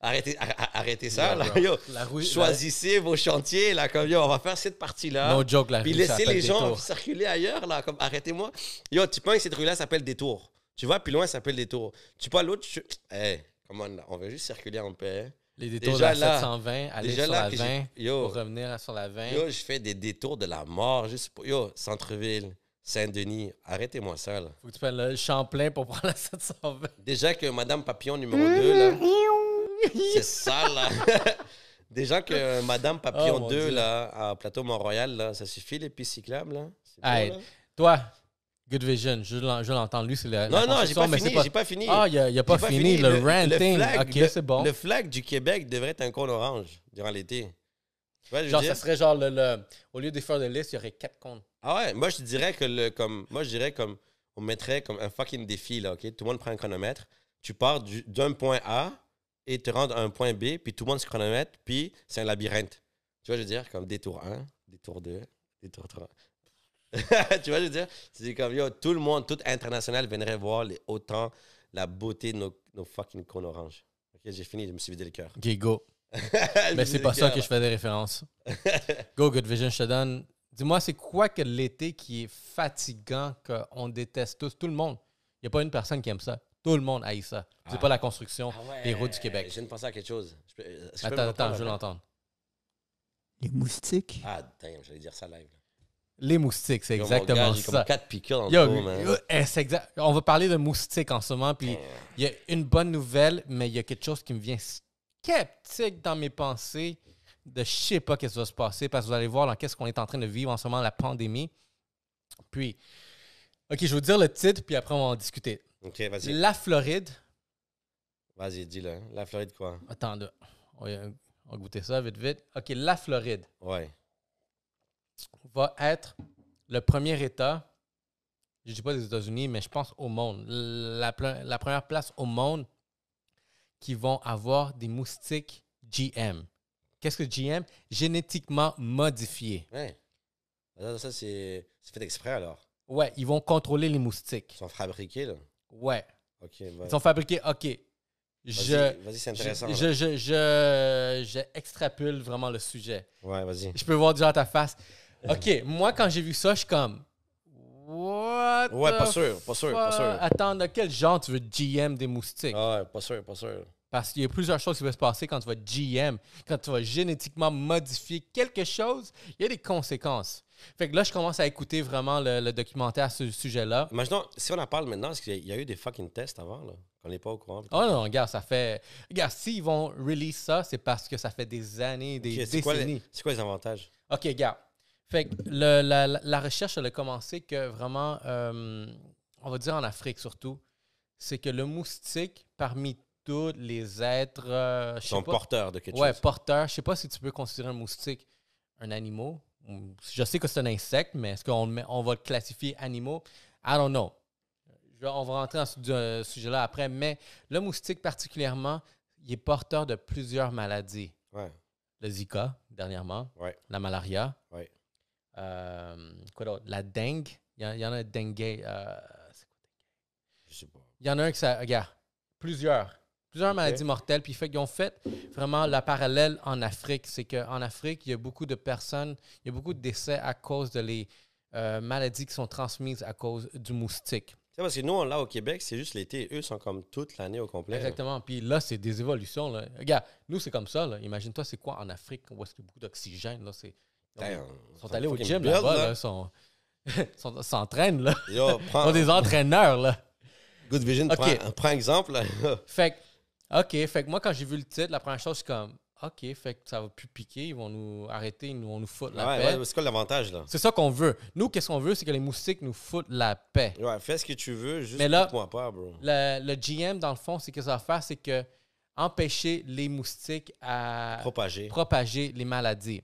Arrêtez, ar- ar- arrêtez ça, là. Yo, La rue- choisissez vos chantiers, là, comme yo, on va faire cette partie-là. No joke, la Puis rue laissez les gens Détour. circuler ailleurs, là, comme arrêtez-moi. Yo, tu penses que cette rue-là s'appelle Détour. Tu vas plus loin, ça s'appelle Détour. Tu pas l'autre, tu... Hey, comment là, on veut juste circuler en paix. Les détours Déjà de la là- 720, aller déjà sur là la que j'ai- 20 yo. pour revenir sur la 20. Yo, je fais des détours de la mort juste pour. Yo, Centre-ville, Saint-Denis, arrêtez-moi ça, là. Faut que tu prennes le Champlain pour prendre la 720. Déjà que Madame Papillon numéro 2, là, c'est ça, là. Déjà que Madame Papillon Oh, mon 2, Dieu. là, à Plateau Mont-Royal, là, ça suffit les pistes cyclables, là? Bon, Hey, là? Toi, Good Vision, je l'en- je l'entends. Lui, c'est le. la Non, non, j'ai pas fini, j'ai pas fini. Ah, il a, a pas, fini, le, ranting. flag, ok, le- c'est bon. Le flag du Québec devrait être un cône orange durant l'été. Genre, ça serait genre le, le- Au lieu des fleurs de lys, il y aurait quatre comptes. Ah ouais, moi je dirais que le comme moi je dirais comme on mettrait comme un fucking défi là, OK? Tout le monde prend un chronomètre, tu pars du- d'un point A et te rends à un point B, puis tout le monde se chronomètre, puis c'est un labyrinthe. Tu vois, je veux dire comme détour 1, détour 2, détour 3. tu vois, je veux dire, c'est comme yo, tout le monde, tout international viendrait voir les autant la beauté de nos, nos fucking cônes oranges. OK, j'ai fini, je me suis vidé le cœur. Ok, go. Mais c'est pas ça que je fais des références. Go, Good Vision, je te donne. Dis-moi, c'est quoi que l'été qui est fatigant, qu'on déteste tous, tout le monde? Il n'y a pas une personne qui aime ça. Tout le monde haït ça. C'est Ah. pas la construction Ah ouais, des routes du Québec. Je viens de penser à quelque chose. Je peux- est-ce que je peux Attends, attends, je veux l'entendre. Les moustiques? Ah, damn, j'allais dire ça live. Les moustiques, c'est exactement gars, J'ai comme ça. quatre piqûres dans Yo, le dos, yo, eh, c'est exact. On va parler de moustiques en ce moment, puis il y a une bonne nouvelle, mais il y a quelque chose qui me vient sceptique dans mes pensées de je sais pas qu'est-ce qui va se passer, parce que vous allez voir dans qu'est-ce qu'on est en train de vivre en ce moment, la pandémie. Puis, OK, je vais vous dire le titre, puis après, on va en discuter. Ok, vas-y. La Floride, Vas-y, dis-le. hein. La Floride, quoi? attends, là, on va, goûter ça vite, vite. OK, la Floride Ouais. va être le premier État, je ne dis pas des États-Unis, mais je pense au monde, la, la première place au monde qui vont avoir des moustiques GM. Qu'est-ce que GM? Génétiquement modifiés. Ouais. Ça, c'est fait exprès, alors. Ouais, ils vont contrôler les moustiques. Ils sont fabriqués, là. Ouais. Ils sont fabriqués. OK. Je, Vas-y, c'est intéressant. je, je, je, je, je extrapole vraiment le sujet. Ouais, vas-y. Je peux voir déjà ta face. OK, moi, quand j'ai vu ça, je suis comme... What Ouais, pas sûr, pas sûr, pas sûr. Attends, de quel genre tu veux GM des moustiques? Ah ouais, pas sûr, pas sûr. Parce qu'il y a plusieurs choses qui vont se passer quand tu vas GM, quand tu vas génétiquement modifier quelque chose, il y a des conséquences. Fait que là, je commence à écouter vraiment le, le documentaire à ce sujet-là. Imaginons, si on en parle maintenant, est-ce qu'il y a eu des fucking tests avant, là, qu'on n'est pas au courant? Oh non, regarde, ça fait. Regarde, s'ils vont release ça, c'est parce que ça fait des années, des Ok, c'est quoi, décennies. les, c'est quoi les avantages? OK, regarde. Fait que le- la, la- la recherche, elle a commencé que vraiment, euh, on va dire en Afrique surtout, c'est que le moustique, parmi tous les êtres. euh, sont pas- porteurs de quelque Ouais, chose. porteur. Je sais pas si tu peux considérer un moustique un animal. Je sais que c'est un insecte, mais est-ce qu'on on va le classifier animal? I don't know. Je- on va rentrer dans ce ce sujet-là après, mais le moustique particulièrement, il est porteur de plusieurs maladies. Ouais. Le Zika, dernièrement. Ouais. La malaria. Ouais. Euh, quoi d'autre? La dengue. Il y, en- il y en a un dengue. euh, c'est quoi? Je sais pas. Il y en a un que ça. Regarde, plusieurs. Plusieurs maladies mortelles. Puis fait qu'ils ont fait vraiment la parallèle en Afrique. C'est qu'en Afrique, il y a beaucoup de personnes, il y a beaucoup de décès à cause de les euh, maladies qui sont transmises à cause du moustique. Tu sais, parce que nous, on l'a au Québec, c'est juste l'été. Eux sont comme toute l'année au complet. Exactement. Puis là, c'est des évolutions. Là. Regarde, nous, c'est comme ça. là. Imagine-toi, c'est quoi en Afrique où est-ce qu'il y a beaucoup d'oxygène. Là, c'est, ils sont allés au gym là-bas. là. Là, ils sont, s'entraînent. Là. Yo, Ils sont des entraîneurs. Là. Good Vision, prends, prends exemple. là. Fait que, OK, fait que moi, quand j'ai vu le titre, la première chose, c'est comme, OK, fait que ça va plus piquer, ils vont nous arrêter, ils vont nous foutre la Ouais, paix. ouais, c'est quoi l'avantage, là? C'est ça qu'on veut. Nous, qu'est-ce qu'on veut, c'est que les moustiques nous foutent la paix. Ouais, fais ce que tu veux, juste Mais là- moi pas, bro. Le, le GM, dans le fond, c'est que ça va faire, c'est que empêcher les moustiques à Propager. propager les maladies.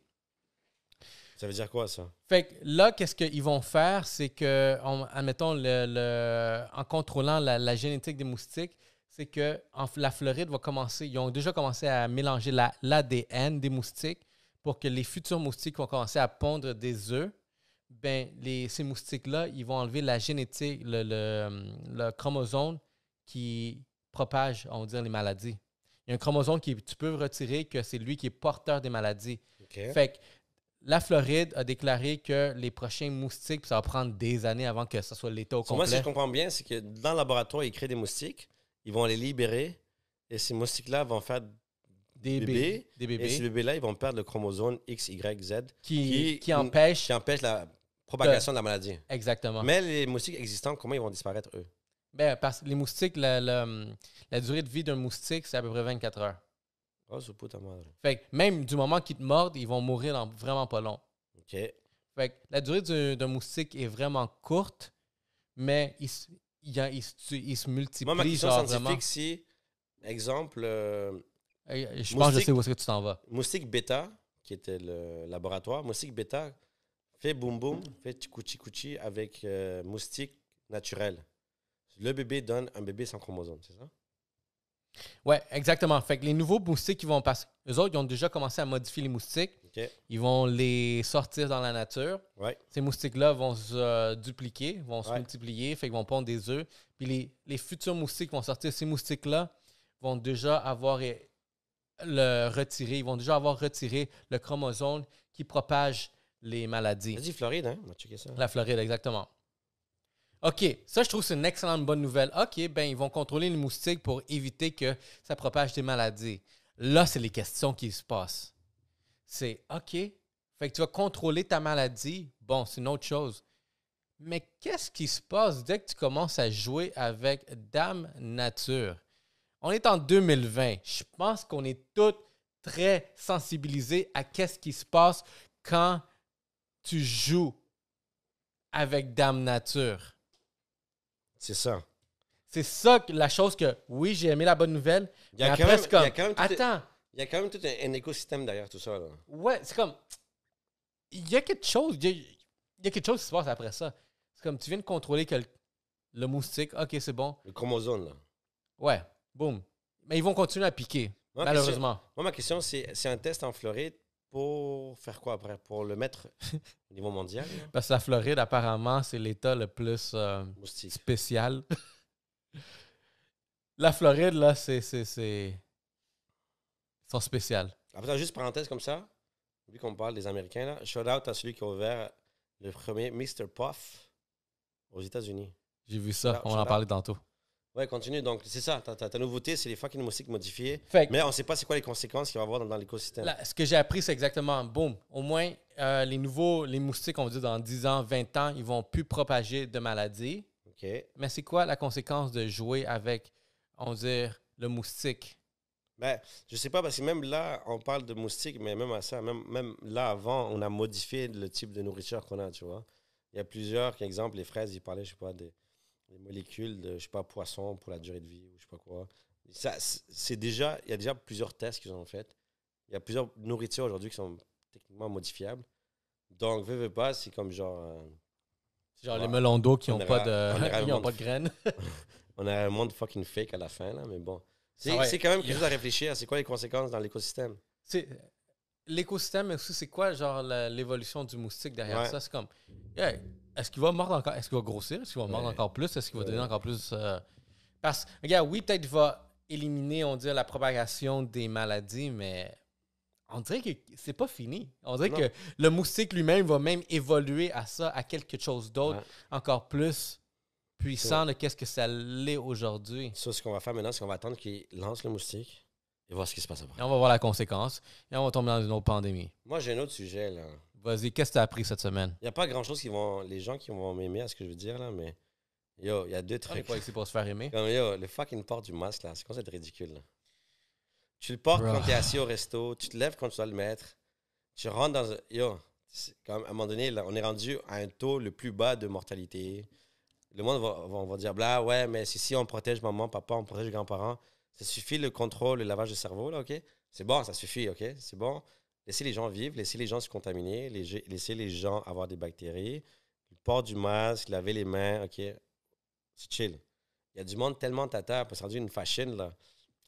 Ça veut dire quoi, ça? Fait que là, qu'est-ce qu'ils vont faire, c'est que, en, admettons, le, le- en contrôlant la, la génétique des moustiques, c'est que en, la Floride va commencer, ils ont déjà commencé à mélanger la- l'ADN des moustiques pour que les futurs moustiques vont commencer à pondre des œufs. Ben, les, ces moustiques-là, ils vont enlever la génétique, le, le, le chromosome qui propage, on va dire, les maladies. Il y a un chromosome qui tu peux retirer que c'est lui qui est porteur des maladies. Fait que la Floride a déclaré que les prochains moustiques, ça va prendre des années avant que ce soit l'État au So, moi, si complet. je comprends bien, c'est que dans le laboratoire, ils créent des moustiques, ils vont les libérer, et ces moustiques-là vont faire des bébés, bébés. Des Et ces bébés bébés-là, ils vont perdre le chromosome X, Y, Z, qui, qui- qui empêche la propagation de la maladie. Exactement. Mais les moustiques existants, comment ils vont disparaître, eux? Ben, parce que les moustiques, la, la- la durée de vie d'un moustique, c'est à peu près 24 heures. Oh, c'est puta madre. Fait que même du moment qu'ils te mordent, ils vont mourir dans vraiment pas long. OK. Fait que la durée du- d'un moustique est vraiment courte, mais il, il, y a- il se, il se multiplie. Moi, ma question genre scientifique, vraiment. si, exemple, euh, Je pense que je Moustique- sais où est-ce que tu t'en vas. moustique bêta, qui était le laboratoire, moustique bêta fait boum boum, fait tchikouchi kouchi avec euh, moustique naturel. Le bébé donne un bébé sans chromosome, c'est ça? Ouais, exactement. Fait que les nouveaux moustiques qui vont passer, eux autres, ils ont déjà commencé à modifier les moustiques. Ils vont les sortir dans la nature. Ouais. Ces moustiques-là vont se euh, dupliquer, vont se Ouais. multiplier, fait qu'ils vont pondre des œufs. Puis les, les futurs moustiques vont sortir. Ces moustiques-là vont déjà avoir le retiré, ils vont déjà avoir retiré le chromosome qui propage les maladies. Vas-y, Floride, hein? On va checker ça. La Floride, exactement. OK, ça, je trouve que c'est une excellente bonne nouvelle. OK, ben ils vont contrôler les moustiques pour éviter que ça propage des maladies. Là, c'est les questions qui se passent. C'est OK, fait que tu vas contrôler ta maladie. Bon, c'est une autre chose. Mais qu'est-ce qui se passe dès que tu commences à jouer avec Dame Nature? On est en 2020. Je pense qu'on est tous très sensibilisés à qu'est-ce qui se passe quand tu joues avec Dame Nature. C'est ça. C'est ça que- la chose que, oui, j'ai aimé la bonne nouvelle. Il y a mais quand après, même- comme, il y a quand même tout- attends, Il y a quand même tout un, un écosystème derrière tout ça. Là. ouais, c'est comme, il y a quelque chose, il y a, il y a quelque chose qui se passe après ça. C'est comme, tu viens de contrôler le moustique, ok, c'est bon, Le chromosome. Là. ouais, boum. Mais ils vont continuer à piquer, Moi, malheureusement. Moi, ma question, c'est c'est un test en Floride pour faire quoi après? Pour le mettre au niveau mondial là? Parce que la Floride, apparemment, c'est l'État le plus euh, Moustique. spécial. la Floride, là, c'est. c'est, c'est... Sont spéciales. Après, juste parenthèse comme ça, vu qu'on parle des Américains, là, shout out à celui qui a ouvert le premier Mr. Puff aux États-Unis. J'ai vu ça, on en parlait tantôt. Ouais, continue. Donc, c'est ça. Ta, ta- ta nouveauté, c'est les fucking moustiques modifiés. Fait Mais on sait pas c'est quoi les conséquences qu'il va y avoir dans, dans l'écosystème. ce que j'ai appris, c'est exactement, boum, au moins, euh, les nouveaux, les moustiques, on va dire dans 10 ans, 20 ans, ils vont plus propager de maladies. OK. Mais c'est quoi la conséquence de jouer avec, on va dire, le moustique? Ben, je sais pas, parce que même là, on parle de moustiques, mais même à ça, même, même là, avant, on a modifié le type de nourriture qu'on a, tu vois. Il y a plusieurs, par exemple, les fraises, ils parlaient, je sais pas, des, des molécules de, je sais pas, poisson pour la durée de vie, ou je sais pas quoi. Ça, c'est déjà, il y a déjà plusieurs tests qu'ils ont fait. Il y a plusieurs nourritures aujourd'hui qui sont techniquement modifiables. Donc, veux, veux pas, c'est comme genre, euh, genre les melons d'eau qui On n'ont pas de, on ira qui ont vraiment pas de graines. on a un monde fucking fake à la fin, là, mais bon. C'est ouais. quand même quelque chose à réfléchir. C'est quoi les conséquences dans l'écosystème? L'écosystème, mais aussi c'est quoi genre l'évolution du moustique derrière Ouais. ça? C'est comme, yeah, est-ce qu'il va mordre encore Est-ce qu'il va grossir? Est-ce qu'il va mordre Ouais. encore plus? Est-ce qu'il va donner encore plus euh, Parce, regarde, oui, peut-être va éliminer, on dirait, la propagation des maladies, mais on dirait que c'est pas fini. On dirait Non. que le moustique lui-même va même évoluer à ça, à quelque chose d'autre, encore plus puissant de qu'est-ce que ça l'est aujourd'hui. Ça, ce qu'on va faire maintenant, c'est qu'on va attendre qu'il lance le moustique et voir ce qui se passe après. Et on va voir la conséquence. Et on va tomber dans une autre pandémie. Moi, j'ai un autre sujet, là. Vas-y, qu'est-ce que tu as appris cette semaine? Il n'y a pas grand-chose qui vont... Les gens qui vont m'aimer à ce que je veux dire, là, mais... Yo, il y a deux On n'est trucs. pas ici pour se faire aimer. Comme, yo, le fucking port du masque, là, c'est ça être ridicule, là? Tu le portes Bro. quand tu es assis au resto, tu te lèves quand tu dois le mettre, tu rentres dans un... Yo, comme, à un moment donné, là, on est rendu à un taux le plus bas de mortalité. Le monde va, va, dire, bla, ouais, mais si, si on protège maman, papa, on protège grands-parents, ça suffit le contrôle, le lavage de cerveau, là, OK? C'est bon, ça suffit, OK? C'est bon. Laissez les gens vivre, laissez les gens se contaminer, laissez les gens avoir des bactéries. Le port du masque, laver les mains, OK? C'est chill. Il y a du monde tellement tata, c'est rendu une fashion, là,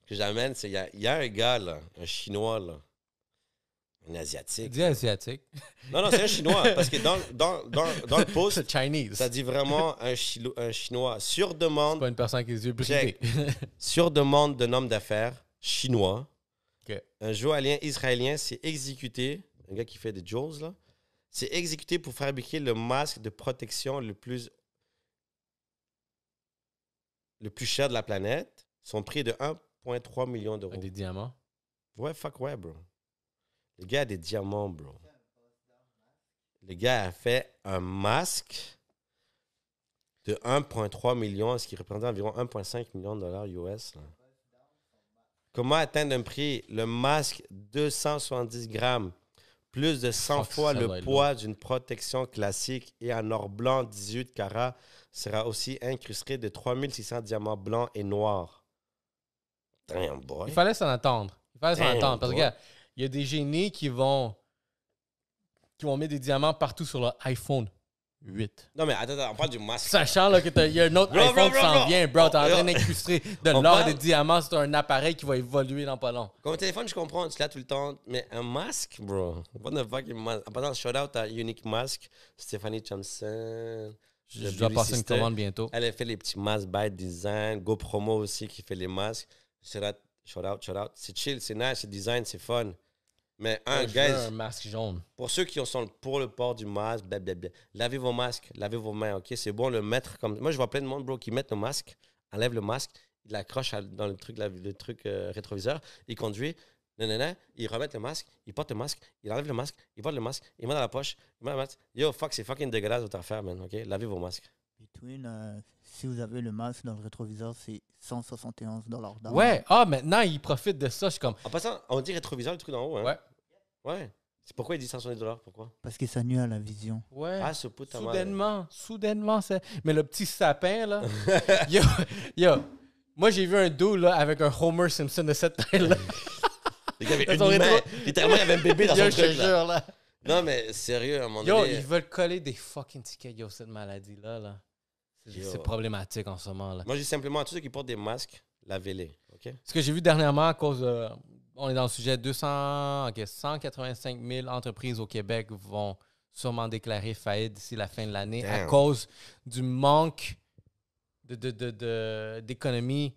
que j'amène, c'est, il y y a un gars, là, un Chinois, là, un Asiatique. Dis asiatique. Non, non, c'est un Chinois, parce que dans, dans, dans, dans le post, Chinese. ça dit vraiment un, Chilo- un Chinois sur demande, pas une personne avec les yeux bridés. sur demande d'un homme d'affaires chinois. Ok. Un joaillier israélien s'est exécuté, un gars qui fait des jewels, là, s'est exécuté pour fabriquer le masque de protection le plus, le plus cher de la planète. Son prix est de 1,3 million d'euros. Des diamants. Ouais, fuck ouais, bro. Le gars a des diamants, bro. Le gars a fait un masque de 1,3 million, ce qui représente environ 1,5 million de dollars US. là. Comment atteindre un prix? Le masque, 270 grammes, plus de 100 Fuck, fois le poids d'une protection classique et en or blanc 18 carats, sera aussi incrusté de 3600 diamants blancs et noirs. Damn, boy. Il fallait s'en attendre. Il fallait s'en attendre. Parce que, boy. Il y a des génies qui vont qui vont mettre des diamants partout sur leur iPhone 8. Non, mais attends, attends, on parle du masque. Sachant là, qu'il y a un autre Bro, bro, iPhone qui s'en vient, bro. T'es en train de l'or parle- des diamants. C'est un appareil qui va évoluer dans pas long. Comme un téléphone, je comprends, tu l'as tout le temps. Mais un masque, bro. What the fuck, un masque? En passant, shout out à Unique Mask, Stéphanie Thompson. Je, je dois passer une commande bientôt. Elle a fait les petits masques by design. Go Promo aussi qui fait les masques. Out, shout out, shout out. C'est chill, c'est nice, c'est design, c'est fun. Mais un, guys, un masque jaune. pour ceux qui sont pour le port du masque, blablabla, lavez vos masques, lavez vos mains, ok? C'est bon le mettre comme. Moi, je vois plein de monde, bro, qui mettent le masque, enlève le masque, il l'accroche dans le truc, la- le truc euh, rétroviseur, il conduit, nanana, il remet le masque, il porte le masque, il enlève le masque, il porte le masque, il met dans la poche, il met dans le masque. Yo, fuck, c'est fucking dégueulasse votre affaire, man, ok? Lavez vos masques. Between, euh, si vous avez le masque dans le rétroviseur, c'est 171 dollars. Ouais. Ah, maintenant, ils profitent de ça. Je suis comme, En passant, on dit rétroviseur, le truc d'en haut, hein? ouais. Ouais. C'est pourquoi il dit 170 dollars, pourquoi? Parce que ça nuit à la vision. Ouais. Ah, ce putain Soudainement, soudainement, c'est. Mais le petit sapin, là. yo, yo. Moi, j'ai vu un dos, là, avec un Homer Simpson de cette taille-là. Il y avait une rétro- Littéralement, il y avait un bébé dans Yo, son je te truc, là. jure, là. Non, mais sérieux, à un moment Yo, donné... ils veulent coller des fucking tickets, yo, cette maladie-là, là. Yo. C'est problématique en ce moment, là. Moi, je dis simplement à tous ceux qui portent des masques, lavez-les, OK? Ce que j'ai vu dernièrement, à cause de. On est dans le sujet 200, ok, 185 000 entreprises au Québec vont sûrement déclarer faillite d'ici la fin de l'année à cause du manque de, de- de- de- d'économie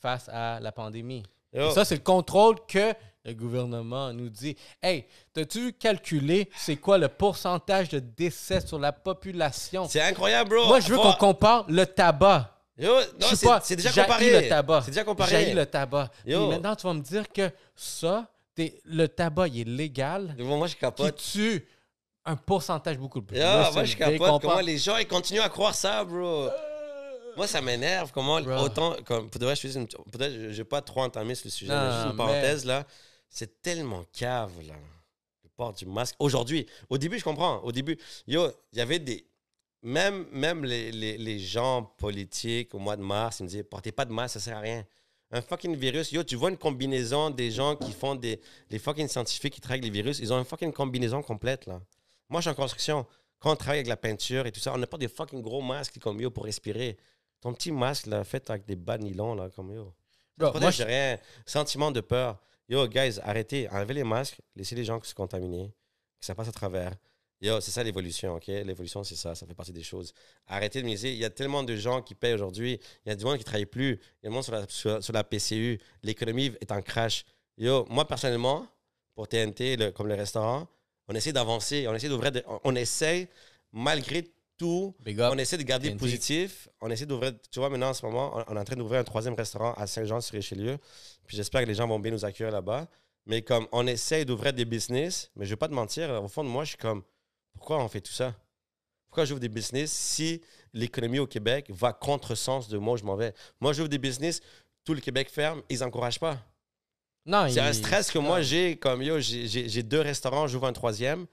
face à la pandémie. Yo, Et ça, c'est le contrôle que le gouvernement nous dit. Hey, t'as-tu calculé c'est quoi le pourcentage de décès sur la population? c'est incroyable, bro. Moi, je veux qu'on compare le tabac. Yo, non, c'est pas, c'est déjà comparé. le tabac. C'est déjà comparé. Le tabac. Puis Yo. maintenant, tu vas me dire que ça, t'es- le tabac, il est légal, Bon, moi, je qui capote. tue un pourcentage beaucoup plus Yo, moi, je capote. Comment les gens, ils continuent à croire ça, bro. Moi, ça m'énerve. Comment Bro. autant. Comme, pour de vrai, je suis une- peut-être, je je vais pas trop entamer sur le sujet, Non, mais juste une mais- parenthèse, là. C'est tellement cave, là. Le port du masque. Aujourd'hui, au début, je comprends. Au début, yo, il y avait des. Même, même les, les, les gens politiques au mois de mars, ils me disaient portez pas de masque, ça sert à rien. Un fucking virus, yo, tu vois une combinaison des gens qui font des. Les fucking scientifiques qui travaillent avec les virus, ils ont une fucking combinaison complète, là. Moi, je suis en construction. Quand on travaille avec la peinture et tout ça, on n'a pas des fucking gros masques comme yo pour respirer. Ton petit masque, là, fait avec des bas de nylon, là, comme yo. Bro, moi, je- rien. Sentiment de peur. Yo, guys, arrêtez. Enlevez les masques. Laissez les gens se contaminer. Que ça passe à travers. Yo, c'est ça l'évolution, OK? L'évolution, c'est ça. Ça fait partie des choses. Arrêtez de miser. Il y a tellement de gens qui payent aujourd'hui. Il y a du monde qui ne travaille plus. Il y a du monde sur la, sur, la PCU. L'économie est en crash. Yo, moi, personnellement, pour TNT, comme le restaurant, on essaie d'avancer. On essaie d'ouvrir. on, on malgré tout, on essaie de garder TNT. positif. On essaie d'ouvrir. Tu vois, maintenant, en ce moment, on, on est en train d'ouvrir un troisième restaurant à Saint-Jean-sur-Richelieu. Puis j'espère que les gens vont bien nous accueillir là-bas. Mais comme on essaie d'ouvrir des business, mais je vais pas te mentir, au fond de moi, je suis comme, pourquoi on fait tout ça? Pourquoi j'ouvre des business si l'économie au Québec va contre sens de moi où je m'en vais? Moi, j'ouvre des business, tout le Québec ferme, ils n'encouragent pas. Non, C'est un stress que moi j'ai, comme yo, j'ai deux restaurants, j'ouvre un troisième.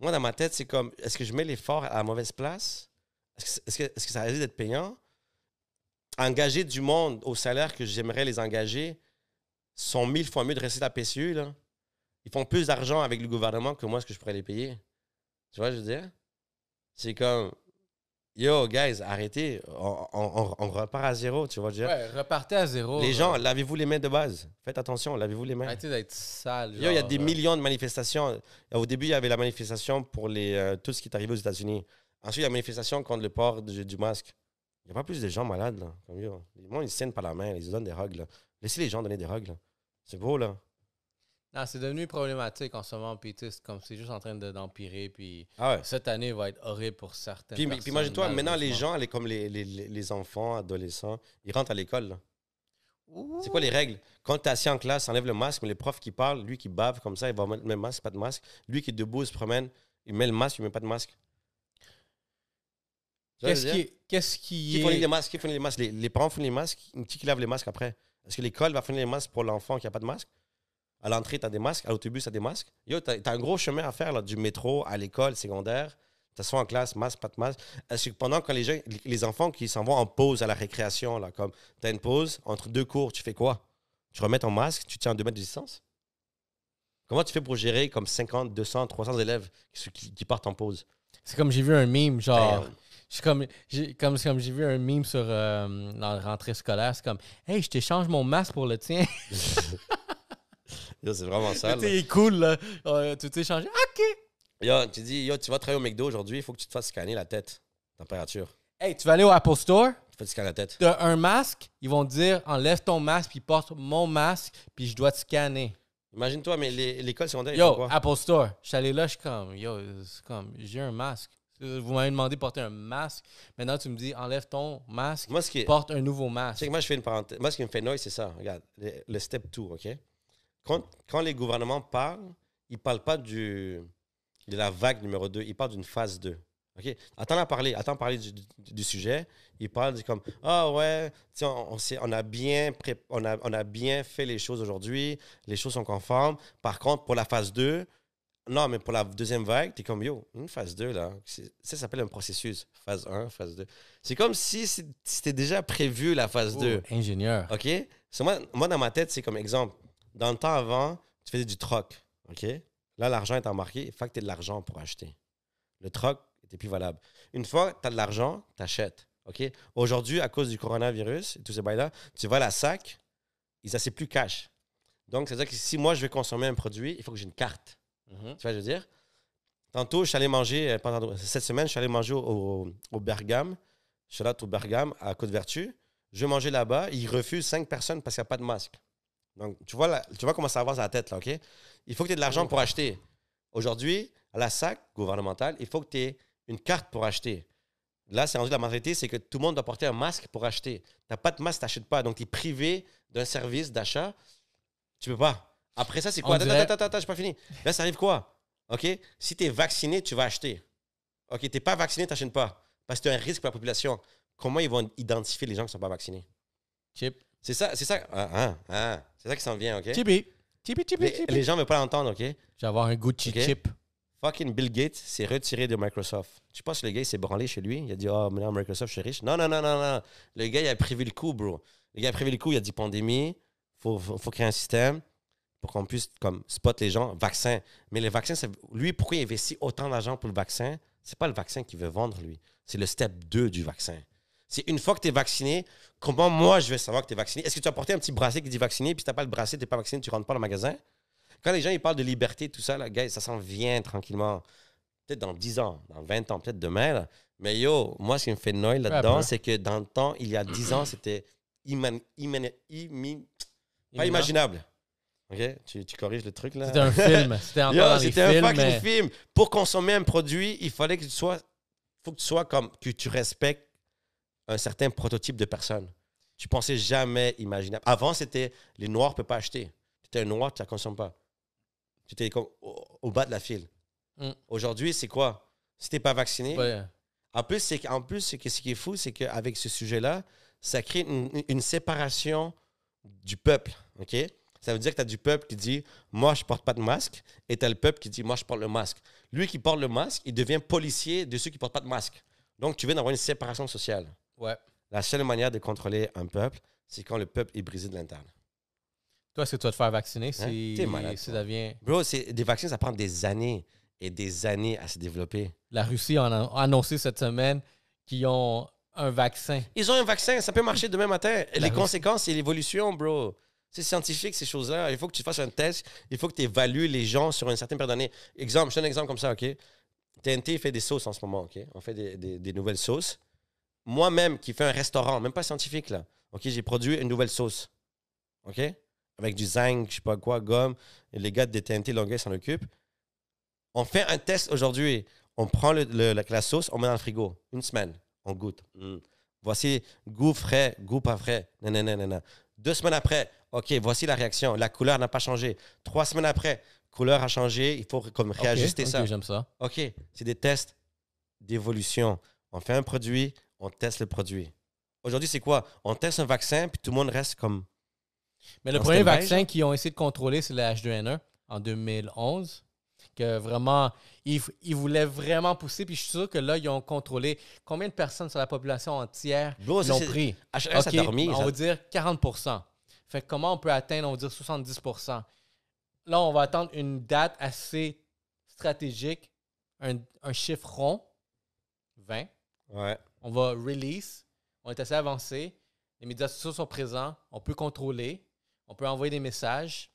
Moi, dans ma tête, c'est comme, est-ce que je mets l'effort à la mauvaise place? Est-ce que, est-ce que, est-ce que ça risque d'être payant? Engager du monde au salaire que j'aimerais les engager sont mille fois mieux de rester à la PCU. Ils font plus d'argent avec le gouvernement que moi, ce que je pourrais les payer? Tu vois, je veux dire? C'est comme, yo, guys, arrêtez. On, on- on- on repart à zéro, tu vois, je veux dire? Ouais, repartez à zéro. Les gens, lavez-vous les mains de base. Faites attention, lavez-vous les mains. Arrêtez d'être sale. Yo, il y a des euh, millions de manifestations. Au début, il y avait la manifestation pour les, euh, tout ce qui est arrivé aux États-Unis. Ensuite, il y a la manifestation contre le port du, du masque. Il n'y a pas plus de gens malades, là. Comme yo. Les gens, ils se tiennent par la main, ils se donnent des hugs, là. Laissez les gens donner des hugs, là. C'est beau, là. Non, c'est devenu problématique en ce moment, puis c'est comme c'est juste en train de- d'empirer, puis Ah ouais. cette année va être horrible pour certaines Puis, personnes. puis imagine-toi, maintenant, les gens, les, comme les, les, les- enfants, adolescents, ils rentrent à l'école. C'est quoi les règles? Quand tu es assis en classe, enlève le masque, mais les profs qui parlent, lui qui bave comme ça, il va mettre le masque, pas de masque. Lui qui est debout, il se promène, il met le masque, il met pas de masque. Qu'est-ce qui, qu'est-ce qui Qui fournit les masques? Qui fournit les masques? Les, les parents fournissent les masques. Qui, qui lave les masques après? Est-ce que l'école va fournir les masques pour l'enfant qui n'a pas de masque? À l'entrée, tu as des masques. À l'autobus, tu as des masques. Yo, tu as, un gros chemin à faire là, du métro à l'école secondaire. Tu soit en classe, masque, pas de masque. Est-ce que pendant que les, gens, les- enfants qui s'en vont en pause à la récréation, là, comme tu as une pause entre deux cours, tu fais quoi? Tu remets ton masque, tu tiens en deux mètres de distance? Comment tu fais pour gérer comme 50, 200, 300 élèves qui, qui- qui partent en pause? C'est comme j'ai vu un meme, genre... Damn. C'est comme j'ai comme, j'ai vu un meme sur euh, dans la rentrée scolaire, c'est comme Hey, je t'échange mon masque pour le tien. Yo, c'est vraiment ça. là. C'est cool là. Euh, tu t'échanges. OK. Yo, tu dis, yo, tu vas travailler au McDo aujourd'hui, il faut que tu te fasses scanner la tête, température. Hey, tu vas aller au Apple Store, Tu fais te scanner la tête. tu as un masque, ils vont te dire enlève ton masque puis porte mon masque puis je dois te scanner. Imagine-toi, mais les- l'école secondaire, Yo, quoi? Apple Store. Je suis allé là, je suis comme, yo, c'est comme, j'ai un masque. Vous m'avez demandé de porter un masque. Maintenant, tu me dis, enlève ton masque, Moi, ce qui est. porte un nouveau Tu masque. sais que moi, je fais une parenthèse. Moi, ce qui me fait noise, c'est ça. Regarde, le, le step 2, OK? Quand, quand les gouvernements parlent, ils ne parlent pas du, de la vague numéro 2, ils parlent d'une phase 2. OK? Attends à parler, attends à parler du, du- du sujet. Ils parlent comme Ah ouais, on, on, a bien pré- on, a, on a bien fait les choses aujourd'hui, les choses sont conformes. Par contre, pour la phase 2, non, mais pour la deuxième vague, tu es comme Yo, une phase 2, là, ça s'appelle un processus. Phase 1, phase 2. C'est comme si c'était déjà prévu la phase 2. Oh, ingénieur. OK? So, moi, moi, dans ma tête, c'est comme exemple. Dans le temps avant, tu faisais du troc. OK? Là, l'argent est embarqué. Il faut que tu aies de l'argent pour acheter. Le troc était plus valable. Une fois que tu as de l'argent, tu achètes. OK? Aujourd'hui, à cause du coronavirus et tous ces bails-là, tu vas à la SAC, ils c'est plus cash. Donc, c'est-à-dire que si moi, je veux consommer un produit, il faut que j'ai une carte. Mhm. Tu vois, ce que je veux dire? Tantôt, je suis allé manger, euh, pendant cette semaine, je suis allé manger au, au, au Bergame. Je suis là au Bergame, à Côte-Vertu. Je vais manger là-bas. Ils refusent cinq personnes parce qu'il n'y a pas de masque. Donc, tu vois, la- tu vois comment ça avance à la tête, là, OK? Il faut que tu aies de l'argent pour acheter. Aujourd'hui, à la SAC gouvernementale, il faut que tu aies une carte pour acheter. Là, c'est rendu la mentalité, c'est que tout le monde doit porter un masque pour acheter. Tu n'as pas de masque, tu n'achètes pas. Donc, tu es privé d'un service d'achat. Tu peux pas. Après ça, c'est quoi? Attends, dirait- attends, attends, attends, j'ai pas fini. Là, ça arrive quoi? OK? Si tu es vacciné, tu vas acheter. OK, tu n'es pas vacciné, tu n'achètes pas. Parce que tu as un risque pour la population. Comment ils vont identifier les gens qui ne sont pas vaccinés? Chip. C'est ça, c'est ça. Ah, ah, ah. C'est ça qui s'en vient, OK? Chippy. Chippy, chippy, les, les gens ne veulent pas l'entendre, OK? Je vais avoir un Gucci Ok. chip. Fucking Bill Gates s'est retiré de Microsoft. Tu penses que le gars, s'est branlé chez lui? Il a dit, oh, maintenant, Microsoft, je suis riche. Non, non, non, non, non. Le gars, il a prévu le coup, bro. Le gars a prévu le coup. Il a dit, pandémie, il faut, faut, faut créer un système pour qu'on puisse comme, spot les gens. Vaccin. Mais le vaccin, lui, pourquoi il investit autant d'argent pour le vaccin? C'est pas le vaccin qu'il veut vendre, lui. C'est le step 2 du vaccin. C'est une fois que tu es vacciné, comment moi, je vais savoir que tu es vacciné? Est-ce que tu as porté un petit bracelet qui dit vacciné, puis si tu pas le bracelet, tu n'es pas vacciné, tu rentres pas dans le magasin? Quand les gens ils parlent de liberté, tout ça, là, gars, ça s'en vient tranquillement. Peut-être dans 10 ans, dans 20 ans, peut-être demain. là. Mais yo, moi, ce qui me fait noyer là-dedans, c'est que dans le temps, il y a 10 ans, c'était iman- iman- imi- pas imaginable. OK? Tu, tu corriges le truc, là? C'était un film. C'était encore Yo, dans les c'était un films. fucking mais- film. Pour consommer un produit, il fallait que tu sois. faut que tu sois comme. que tu respectes un certain prototype de personne. Tu pensais jamais imaginable. Avant, c'était les noirs ne peuvent pas acheter. Tu étais un noir, tu ne la consommes pas. Tu étais au, au bas de la file. Mm. Aujourd'hui, c'est quoi? Si tu n'es pas vacciné, Ouais. en plus, c'est qu'en plus, c'est que ce qui est fou, c'est qu'avec ce sujet-là, ça crée une, une séparation du peuple. OK? Ça veut dire que tu as du peuple qui dit Moi, je porte pas de masque, et tu as le peuple qui dit Moi, je porte le masque. Lui qui porte le masque, il devient policier de ceux qui portent pas de masque. Donc, tu viens d'avoir une séparation sociale. Ouais. La seule manière de contrôler un peuple, c'est quand le peuple est brisé de l'interne. Toi, est-ce que tu vas te faire vacciner si, Hein? Malade, si ça vient. Bro, des vaccins, ça prend des années et des années à se développer. La Russie a an- annoncé cette semaine qu'ils ont un vaccin. Ils ont un vaccin, ça peut marcher demain matin. Les Russie. conséquences, c'est l'évolution, bro. C'est scientifique, ces choses-là. Il faut que tu fasses un test. Il faut que tu évalues les gens sur une certaine période d'année. Exemple, je te donne un exemple comme ça, OK? TNT fait des sauces en ce moment, OK? On fait des, des- des nouvelles sauces. Moi-même, qui fais un restaurant, même pas scientifique, là, OK? J'ai produit une nouvelle sauce, OK? Avec du zinc, je sais pas quoi, gomme. Et les gars de TNT Longueuil s'en occupent. On fait un test aujourd'hui. On prend le- le- la, la sauce, on met dans le frigo. Une semaine. On goûte. Mm. Voici goût frais, goût pas frais. Non. Deux semaines après, OK, voici la réaction. La couleur n'a pas changé. Trois semaines après, couleur a changé. Il faut comme réajuster ça. J'aime ça. OK, c'est des tests d'évolution. On fait un produit, on teste le produit. Aujourd'hui, c'est quoi? On teste un vaccin, puis tout le monde reste comme... Mais le premier vaccin qu'ils ont essayé de contrôler, c'est le H2N1 en 2011. Que vraiment, ils, ils voulaient vraiment pousser. Puis je suis sûr que là, ils ont contrôlé combien de personnes sur la population entière Bro, l'ont pris. Ah, ça a Ok, dormi. on ça. va dire 40% Fait que comment on peut atteindre, on va dire 70% Là, on va attendre une date assez stratégique, un, un chiffre rond, 20. Ouais. On va release. On est assez avancé. Les médias sociaux sont présents. On peut contrôler. On peut envoyer des messages.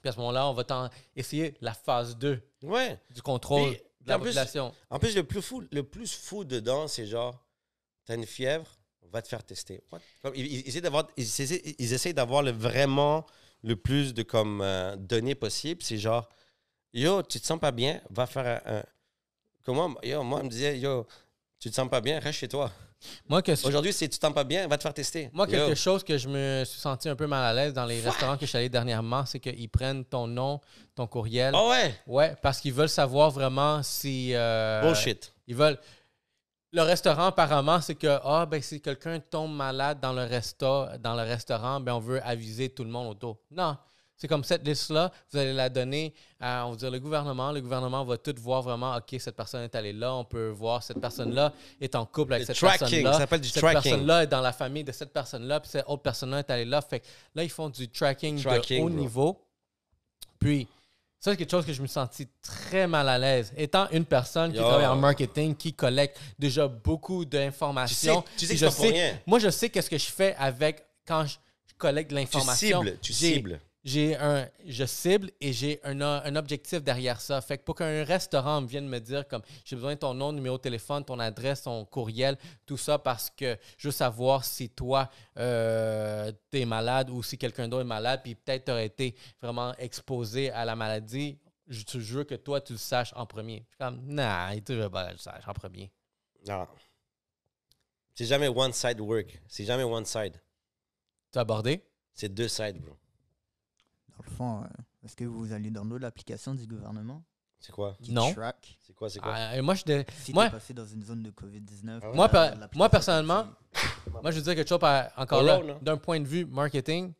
Puis à ce moment-là, on va essayer la phase 2 Ouais. du contrôle Puis, de la en plus, population. En plus, le plus fou, le plus fou dedans, c'est genre, t'as une fièvre, on va te faire tester. What? Comme, ils, ils essaient d'avoir, ils, ils essayent d'avoir le, vraiment le plus de comme, euh, données possible. C'est genre, yo, tu te sens pas bien, va faire un. un- Comment, yo, moi, on me disait, yo, tu te sens pas bien, reste chez toi. Moi, que, Aujourd'hui, si tu te sens pas bien, va te faire tester. moi, Yo. quelque chose que je me suis senti un peu mal à l'aise dans les restaurants que je suis allé dernièrement, c'est qu'ils prennent ton nom, ton courriel. Oh ouais, Ouais, parce qu'ils veulent savoir vraiment si. euh, bullshit. Ils veulent. Le restaurant, apparemment, c'est que ah, ben, si quelqu'un tombe malade dans le, resta, dans le restaurant, ben, on veut aviser tout le monde autour. Non. C'est comme cette liste-là, vous allez la donner à on va dire, le gouvernement. Le gouvernement va tout voir vraiment, OK, cette personne est allée là. On peut voir cette personne-là est en couple avec Le cette tracking, personne-là. ça s'appelle du cette tracking. personne-là est dans la famille de cette personne-là. Puis cette autre personne-là est allée là. Fait que là, ils font du tracking, Tracking, de haut bro. niveau. Puis, ça, c'est quelque chose que je me sentis très mal à l'aise. Étant une personne qui Yo. travaille en marketing, qui collecte déjà beaucoup d'informations. Tu sais- tu sais que je rien. Moi, je sais qu'est-ce que je fais avec quand je collecte de Tu l'information. cibles, tu cibles. J'ai un, je cible et j'ai un, un objectif derrière ça. Fait que pour qu'un restaurant me vienne me dire comme j'ai besoin de ton nom, numéro de téléphone, ton adresse, ton courriel, tout ça parce que je veux savoir si toi euh, t'es malade ou si quelqu'un d'autre est malade, puis peut-être t'aurais été vraiment exposé à la maladie. Je, je veux que toi tu le saches en premier. Je suis comme nah, tu veux pas que je le sache en premier. Non. C'est jamais one side work. C'est jamais one side. Tu as abordé? C'est deux sides, bro. Dans le fond, euh, est-ce que vous allez download l'application du gouvernement? C'est quoi? qui Non. track? C'est quoi? C'est quoi? Ah, et moi, je, dé- si Moi- passé dans une zone de COVID-19 Ah ouais? Moi, euh, per- moi, te personnellement, moi, je veux dire quelque chose par- encore là, Corona. d'un point de vue marketing.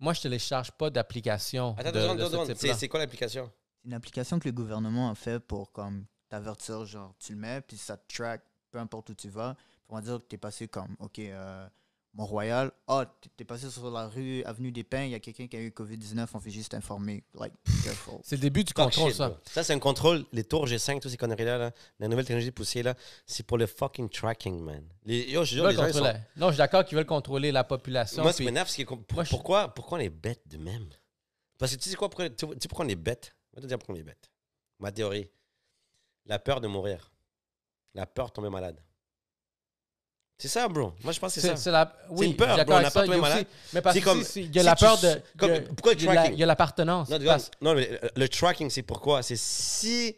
Moi, je télécharge pas d'application Attends, de, attends, de attends, ce. C'est quoi l'application? C'est une application que le gouvernement a fait pour comme t'avertir, genre tu le mets, puis ça te track, peu importe où tu vas. On va dire que tu es passé comme, OK, euh, Mont-Royal, ah, tu es passé sur la rue Avenue des Pins, il y a quelqu'un qui a eu COVID-19, on fait juste informer. Like, careful. C'est le début du Fuck contrôle, shit, ça. bro. Ça, c'est un contrôle. Les tours G5, toutes ces conneries-là, là, la nouvelle technologie poussée, là, c'est pour le fucking tracking, man. Les, yo, je veulent les gens, sont... Non, je suis d'accord qu'ils veulent contrôler la population. Moi, m'énerve, c'est que pour- Moi, je- pourquoi, pourquoi on est bêtes de même? Parce que tu sais quoi, pourquoi, tu sais pourquoi on est bêtes? Je vais te dire pourquoi on est bêtes. Ma théorie. La peur de mourir. La peur de tomber malade. C'est ça, bro. Moi, je pense que c'est ça. c'est la... Oui, une peur, bro, on n'a pas malade. Mais parce C'est que comme- aussi, il y a si la peur de... comme- il a- pourquoi le il y a la- tracking? Il y a l'appartenance. Non, Parce- mais le- le tracking, c'est pourquoi? C'est si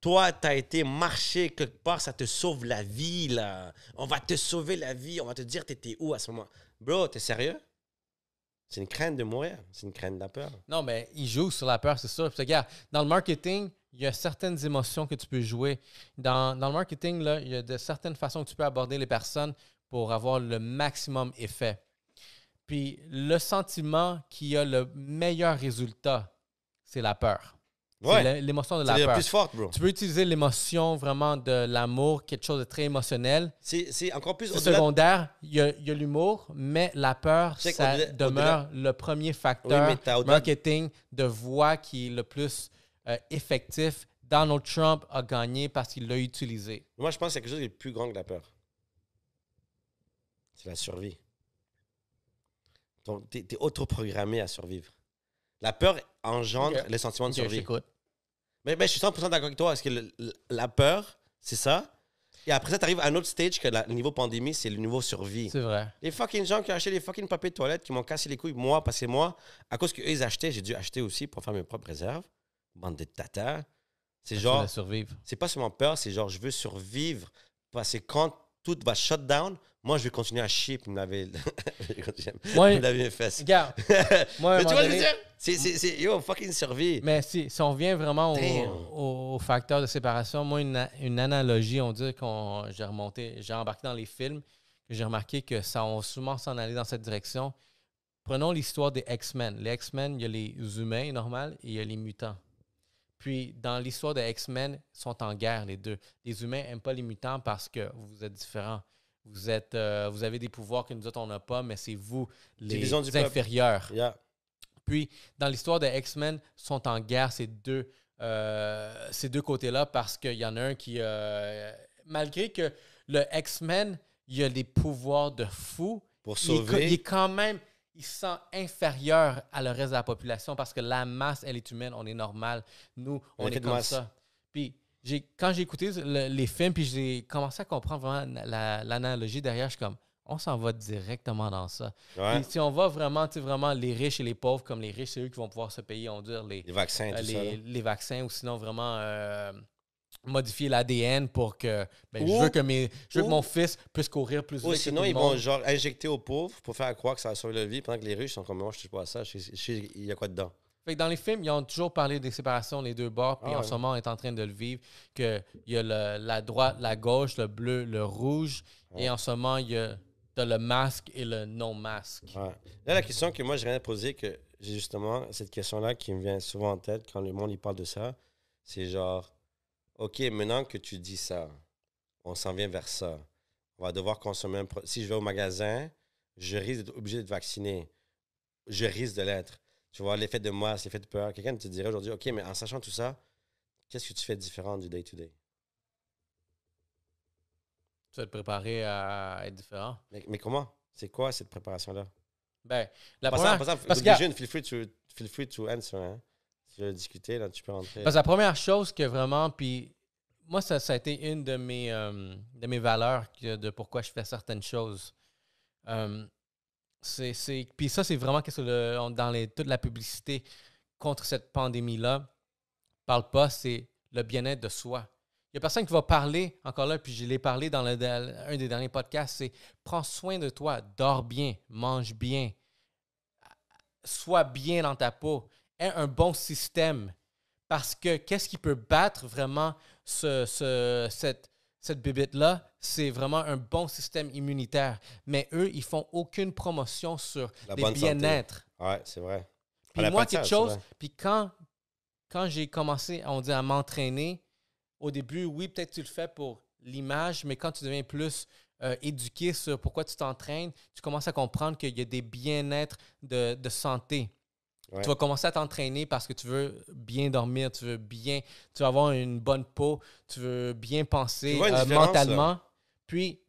toi, tu as été marché quelque part, ça te sauve la vie, là. On va te sauver la vie. On va te dire, t'étais où à ce moment? Bro, t'es sérieux? C'est une crainte de mourir. C'est une crainte de la peur. Non, mais il joue sur la peur, c'est sûr. Puis, regarde, dans le marketing, il y a certaines émotions que tu peux jouer. Dans, dans le marketing, là, il y a de certaines façons que tu peux aborder les personnes pour avoir le maximum effet. Puis le sentiment qui a le meilleur résultat, c'est la peur. Ouais. l'é- l'émotion de C'est la peur. plus forte, bro. Tu peux utiliser l'émotion vraiment de l'amour, quelque chose de très émotionnel. C'est encore plus secondaire, il y a, l'humour, mais la peur, ça demeure le premier facteur Oui, marketing de voix qui est le plus euh, effectif. Donald Trump a gagné parce qu'il l'a utilisé. Moi, je pense que c'est quelque chose qui est plus grand que la peur. C'est la survie. T'es es autoprogrammé à survivre. La peur engendre Ok. le sentiment de survie. Mais, mais je suis 100% d'accord avec toi, parce que le- la peur, c'est ça. Et après ça, tu arrives à un autre stage que le niveau pandémie, c'est le niveau survie. C'est vrai. Les fucking gens qui ont acheté des fucking papiers de toilette, qui m'ont cassé les couilles, moi, parce que moi, à cause qu'eux, ils achetaient, j'ai dû acheter aussi pour faire mes propres réserves. Bande de tata. C'est genre, survivre. c'est pas seulement peur, c'est genre, je veux survivre. Parce que quand tout va shut down, moi, je vais continuer à chier puis me laver, Moi, fesses. regarde, moi, Mais tu vois, je veux donné- dire, c'est, yo, fucking survie. Mais si, si on vient vraiment au, facteur de séparation, moi, une, analogie, on dit qu'on j'ai remonté, j'ai embarqué dans les films, que j'ai remarqué que ça on souvent s'en aller dans cette direction. Prenons l'histoire des X-Men. Les X-Men, il y a les humains normal et il y a les mutants. Puis, dans l'histoire des X-Men, ils sont en guerre, les deux. Les humains n'aiment pas les mutants parce que vous êtes différents. Vous, êtes, euh, vous avez des pouvoirs que nous autres, on n'a pas, mais c'est vous, les Division du peuple. inférieurs. Yeah. Puis, dans l'histoire des X-Men, sont en guerre ces deux, euh, ces deux côtés-là parce qu'il y en a un qui, euh, malgré que le X-Men, il a des pouvoirs de fou, Pour il sauver. il est quand même, il se sent inférieur à le reste de la population parce que la masse, elle est humaine, on est normal. Nous, on est comme masse. ça. Puis, j'ai, quand j'ai écouté le- les films, puis j'ai commencé à comprendre vraiment la- l'analogie derrière, je suis comme, on s'en va directement dans ça. Ouais. Puis si on va vraiment, tu sais, vraiment les riches et les pauvres, comme les riches, c'est eux qui vont pouvoir se payer, on dire, les, Les vaccins, euh, tout les vaccins ou sinon vraiment euh, modifier l'ADN pour que ben, je veux que mes je veux que mon fils puisse courir plus Ou vite que sinon, tout le ils vont monde. genre injecter aux pauvres pour faire croire que ça va sauver leur vie, pendant que les riches sont comme moi, je touche pas à ça, il y a quoi dedans. Fait que dans les films, ils ont toujours parlé des séparations les deux bords, puis Ah en ce moment, on est en train de le vivre, qu'il y a le- la droite, la gauche, le bleu, le rouge, Ouais. et en ce moment, il y a le masque et le non-masque. Ouais. Là, la question que moi, j'aimerais poser, que j'ai justement cette question-là qui me vient souvent en tête quand le monde il parle de ça, c'est genre, OK, maintenant que tu dis ça, on s'en vient vers ça. On va devoir consommer un Si je vais au magasin, je risque d'être obligé de vacciner. Je risque de l'être. Tu vois, l'effet de masse, l'effet de peur. Quelqu'un te dirait aujourd'hui, OK, mais en sachant tout ça, qu'est-ce que tu fais de différent du day-to-day? Tu vas te préparer à être différent. Mais, mais comment? C'est quoi cette préparation-là? Ben, la première, parce que- feel free to, feel free to answer. Hein? Tu veux discuter, là, tu peux rentrer. Parce que la première chose que vraiment, puis moi, ça, ça a été une de mes, euh, de mes valeurs de pourquoi je fais certaines choses. Euh, c'est, puis ça, c'est vraiment qu'est-ce que dans les, toute la publicité contre cette pandémie-là parle pas, c'est le bien-être de soi. Il y a personne qui va parler, encore là, puis je l'ai parlé dans le- dans un des derniers podcasts, c'est prends soin de toi, dors bien, mange bien, sois bien dans ta peau, un bon système. Parce que qu'est-ce qui peut battre vraiment ce, ce- cette, cette bébête-là? C'est vraiment un bon système immunitaire. Mais eux, ils font aucune promotion sur La les bien-être. Ouais, c'est vrai. Puis moi, quelque chose, puis quand, quand j'ai commencé, on dit, à m'entraîner, au début, oui, peut-être tu le fais pour l'image, mais quand tu deviens plus euh, éduqué sur pourquoi tu t'entraînes, tu commences à comprendre qu'il y a des bien-être de, de santé. Ouais. Tu vas commencer à t'entraîner parce que tu veux bien dormir, tu veux bien, tu veux avoir une bonne peau, tu veux bien penser euh, mentalement. Puis,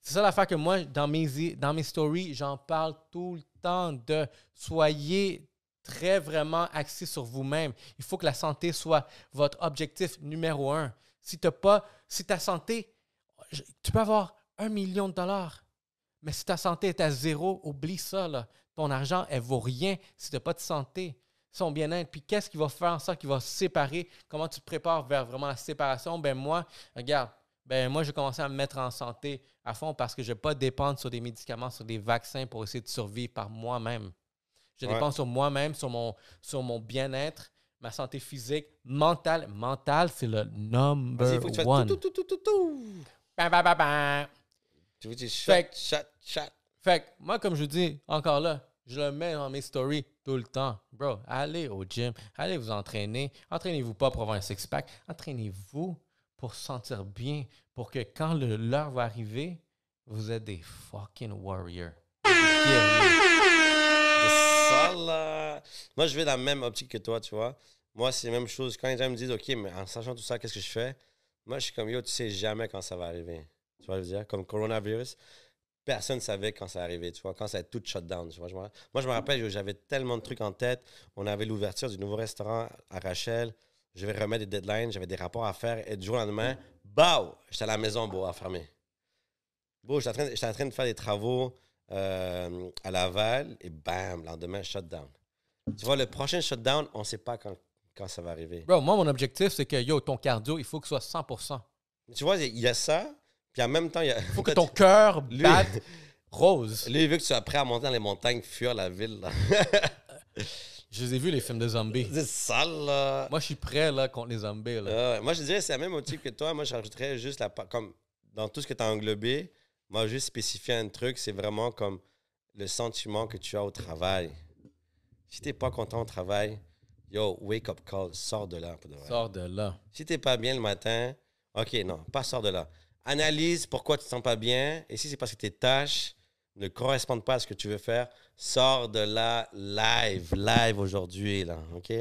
c'est ça l'affaire que moi, dans mes, i- dans mes stories, j'en parle tout le temps de soyez très vraiment axés sur vous-même. Il faut que la santé soit votre objectif numéro un. Si t'as pas, si ta santé, tu peux avoir un million de dollars, mais si ta santé est à zéro, oublie ça. Là. Ton argent, elle vaut rien si tu n'as pas de santé. Son bien-être. Puis qu'est-ce qui va faire en sorte qu'il va se séparer? Comment tu te prépares vers vraiment la séparation? Ben moi, regarde, ben moi, j'ai commencé à me mettre en santé à fond parce que je ne vais pas dépendre sur des médicaments, sur des vaccins pour essayer de survivre par moi-même. Je Ouais. dépends sur moi-même, sur mon, sur mon bien-être, ma santé physique, mentale. Mentale, c'est le number faut que tu one. tout, tout, tout, tout, tout. Bam, bam, bam, bam. Tu veux que tu Fait shot, shot, shot. Fait que moi, comme je vous dis, encore là, je le mets dans mes stories tout le temps. Bro, allez au gym, allez vous entraîner. Entraînez-vous pas pour avoir un six-pack. Entraînez-vous pour se sentir bien, pour que quand l'heure va arriver, vous êtes des fucking warriors. Moi, je vais dans la même optique que toi, tu vois. Moi, c'est la même chose. Quand les gens me disent, OK, mais en sachant tout ça, qu'est-ce que je fais? Moi, je suis comme, yo, tu sais jamais quand ça va arriver. Tu vois, je veux dire? Comme coronavirus, personne ne savait quand ça arrivait, tu vois, quand ça a tout shut down. Tu vois, Je me- moi, je me rappelle, j'avais tellement de trucs en tête. On avait l'ouverture du nouveau restaurant à Rachel. Je vais remettre des deadlines, j'avais des rapports à faire. Et du jour au lendemain, bah, j'étais à la maison, beau, à fermer. Bon, j'étais en, train- j'étais en train de faire des travaux euh, à Laval et bam, le lendemain, shutdown. Tu vois, le prochain shutdown, on ne sait pas quand, quand ça va arriver. Bro, moi, mon objectif, c'est que, yo, ton cardio, il faut que ce soit 100%. Tu vois, il y a ça, puis en même temps, il y a. Il faut que ton cœur batte rose. Lui, veut que tu sois prêt à monter dans les montagnes, fuir la ville. là. Je les ai vus, les films de zombies. C'est ça, là. Moi, je suis prêt, là, contre les zombies, là. Moi, je dirais c'est la même motif que toi. Moi, je rajouterais juste la. Comme dans tout ce que tu as englobé, moi, juste spécifier un truc, c'est vraiment comme le sentiment que tu as au travail. Si tu n'es pas content au travail, yo, wake up call, sors de là. Pour de vrai. Sors de là. Si tu n'es pas bien le matin, ok, non, pas sors de là. Analyse pourquoi tu ne te sens pas bien. Et si c'est parce que tes tâches ne correspondent pas à ce que tu veux faire, sors de là live, live aujourd'hui, là, ok?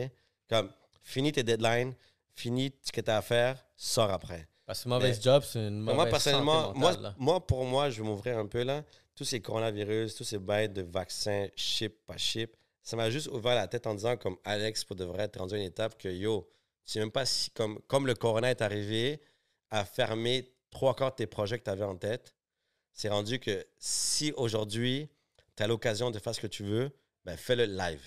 Comme, finis tes deadlines, finis ce que tu as à faire, sors après. Parce que mauvaise Mais- job, c'est une mauvaise moi, personnellement, santé moi, mentale, moi, pour moi, je vais m'ouvrir un peu, là. Tous ces coronavirus, tous ces bails de vaccins, chip, pas chip, ça m'a juste ouvert la tête en disant, comme Alex, pour de vrai, être rendu à une étape que, yo, tu sais même pas si, comme, comme le corona est arrivé à fermer trois quarts de tes projets que tu avais en tête, c'est rendu que si aujourd'hui, tu as l'occasion de faire ce que tu veux, ben fais-le live.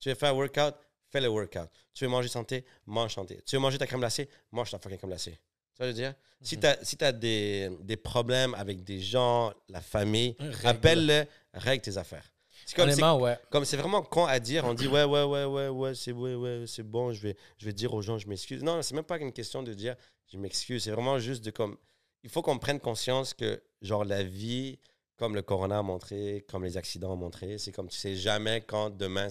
Tu veux faire un workout, fais le workout. Tu veux manger santé, mange santé. Tu veux manger ta crème glacée, mange ta fucking crème glacée. Je veux dire? Si Mhm. tu as, si des, des problèmes avec des gens, la famille, Règle. appelle-le, règle tes affaires. C'est comme, c'est, ouais. vraiment con à dire. On dit ouais, ouais, ouais, ouais, ouais, c'est ouais, ouais, bon, je vais, je vais dire aux gens, je m'excuse. Non, c'est même pas une question de dire je m'excuse. C'est vraiment juste de comme. Il faut qu'on prenne conscience que, genre, la vie, comme le corona a montré, comme les accidents ont montré, c'est comme tu sais jamais quand demain.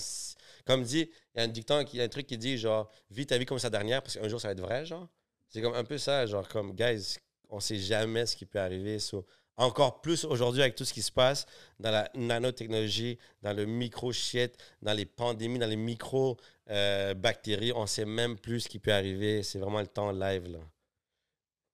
Comme dit, il y a un dicton, il y a un truc qui dit genre, vis ta vie comme sa dernière parce qu'un jour ça va être vrai, genre. C'est comme un peu ça, genre, comme, guys, on sait jamais ce qui peut arriver. encore plus aujourd'hui avec tout ce qui se passe dans la nanotechnologie, dans le micro-shit, dans les pandémies, dans les micro-bactéries. on sait même plus ce qui peut arriver. C'est vraiment le temps live, là.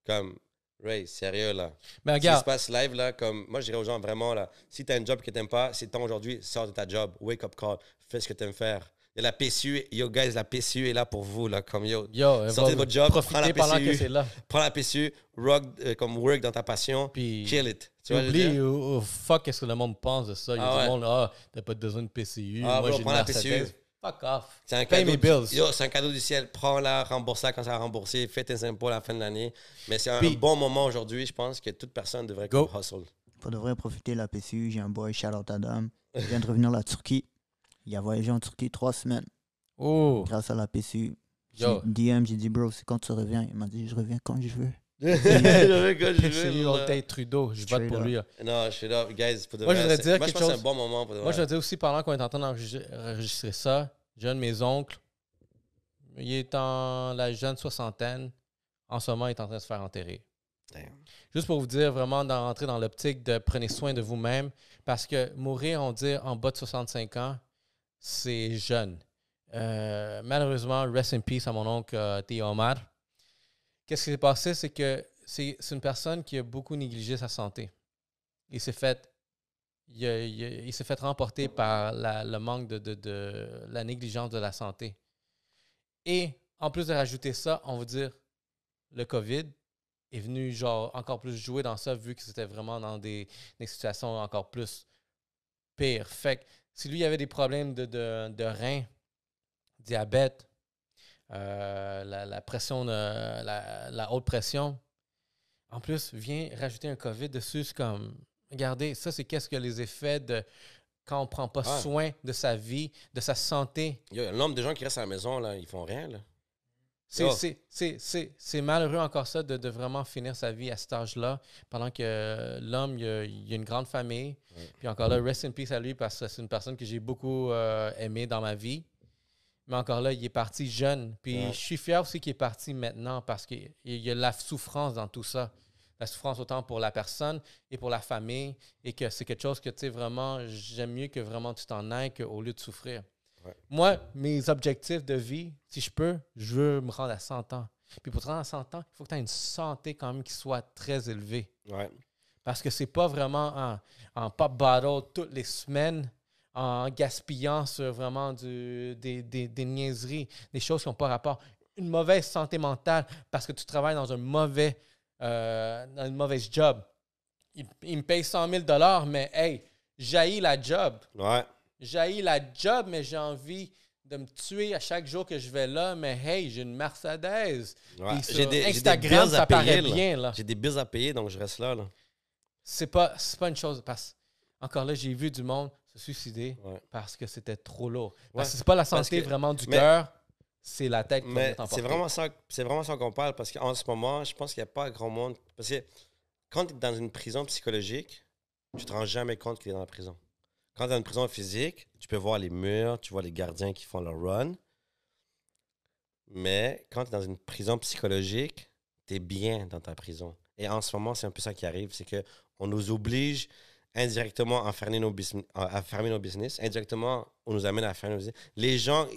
Comme, Ray, sérieux, là. Mais Ce qui se regarde, passe live, là, comme, moi, je dirais aux gens, vraiment, là, si tu as un job que tu n'aimes pas, c'est temps aujourd'hui, sors de ta job, wake up call, fais ce que tu aimes faire. Il y a la PCU, yo, guys, la PCU est là pour vous, là, comme, yo, yo, sortez de votre job, prends la PCU. là. prends la PCU, rock, euh, comme work dans ta passion, Puis, kill it. Tu dire? oh, oh, fuck, qu'est-ce que le monde pense de ça? Il y a Ah du ouais. monde, ah, t'as pas besoin de PCU. Ah, Moi, j'ai la. PCU. Fuck off. C'est un cadeau mes du- bills. Yo, c'est un cadeau du ciel. Prends-la, rembourse-la quand ça va rembourser. Fais tes impôts à la fin de l'année. Mais c'est un Puis- bon moment aujourd'hui. Je pense que toute personne devrait Go. hustle. Pour de vrai profiter de la PCU, j'ai un boy, shout out Adam. Il vient de revenir de la Turquie. Il a voyagé en Turquie trois semaines Oh. grâce à la PCU. Yo. DM, j'ai dit, bro, c'est quand tu reviens? Il m'a dit, je reviens quand je veux. C'est lui, Tate Trudeau. Je vote pour lui. Non, je suis là, guys. Pour de Moi, je voudrais dire moi, je que c'est un bon moment pour de Moi, je veux dire aussi, pendant qu'on est en train d'enregistrer ça, j'ai un de mes oncles. Il est en la jeune soixantaine. En ce moment, il est en train de se faire enterrer. Damn. Juste pour vous dire, vraiment, d'entrer dans l'optique de prenez soin de vous-même. Parce que mourir, on dit, en bas de 65 ans, c'est jeune. Euh, malheureusement, rest in peace à mon oncle euh, Théo Omar. Qu'est-ce qui s'est passé? C'est que c'est une personne qui a beaucoup négligé sa santé. Il s'est fait, il, s'est fait remporter par le manque de, la négligence de la santé. Et en plus de rajouter ça, on va dire le COVID est venu genre encore plus jouer dans ça vu que c'était vraiment dans des, situations encore plus pires. Fait que si lui avait des problèmes de, de, de reins, diabète, euh, la, la pression, de- la, la haute pression, en plus, vient rajouter un COVID dessus, c'est comme, regardez, ça c'est qu'est-ce que les effets de quand on prend pas soin de sa vie, de sa santé. Yo, le nombre de gens qui restent à la maison, là, ils font rien, là. C'est, malheureux encore ça de, de vraiment finir sa vie à cet âge-là, pendant que l'homme, il a, il a une grande famille. Ouais. Puis encore là, rest in peace à lui parce que c'est une personne que j'ai beaucoup euh, aimé dans ma vie. Mais encore là, il est parti jeune. Puis Ouais. je suis fier aussi qu'il est parti maintenant parce qu'il il y a la souffrance dans tout ça. La souffrance autant pour la personne et pour la famille. Et que c'est quelque chose que, tu sais, vraiment, j'aime mieux que vraiment tu t'en ailles qu'au lieu de souffrir. Ouais. Moi, mes objectifs de vie, si je peux, je veux me rendre à 100 ans. Puis pour te rendre à 100 ans, il faut que tu aies une santé quand même qui soit très élevée. Ouais. Parce que c'est pas vraiment en, en pop bottle toutes les semaines, en gaspillant sur vraiment du- des, des- des niaiseries, des choses qui n'ont pas rapport. Une mauvaise santé mentale parce que tu travailles dans un mauvais, euh, dans une mauvaise job. Il, il me paye 100 000 mais hey, j'haïs la job. Ouais. J'haïs la job, mais j'ai envie de me tuer à chaque jour que je vais là. Mais hey, j'ai une Mercedes. Ouais. J'ai des, Instagram, bills à ça payer, paraît là. bien. Là. J'ai des bills à payer, donc je reste là, là. c'est pas c'est pas une chose parce encore là j'ai vu du monde se suicider Ouais. parce que c'était trop lourd parce que c'est pas la santé que- vraiment du cœur c'est la tête qui c'est vraiment ça, c'est vraiment ça qu'on parle parce qu'en ce moment, je pense qu'il n'y a pas grand monde. Parce que quand tu es dans une prison psychologique, tu te rends jamais compte qu'il est dans la prison. Quand tu es dans une prison physique, tu peux voir les murs, tu vois les gardiens qui font leur run. Mais quand tu es dans une prison psychologique, tu es bien dans ta prison. Et en ce moment, c'est un peu ça qui arrive, c'est que on nous oblige indirectement à fermer nos, business, à fermer nos business. Indirectement, on nous amène à fermer nos business. Les gens,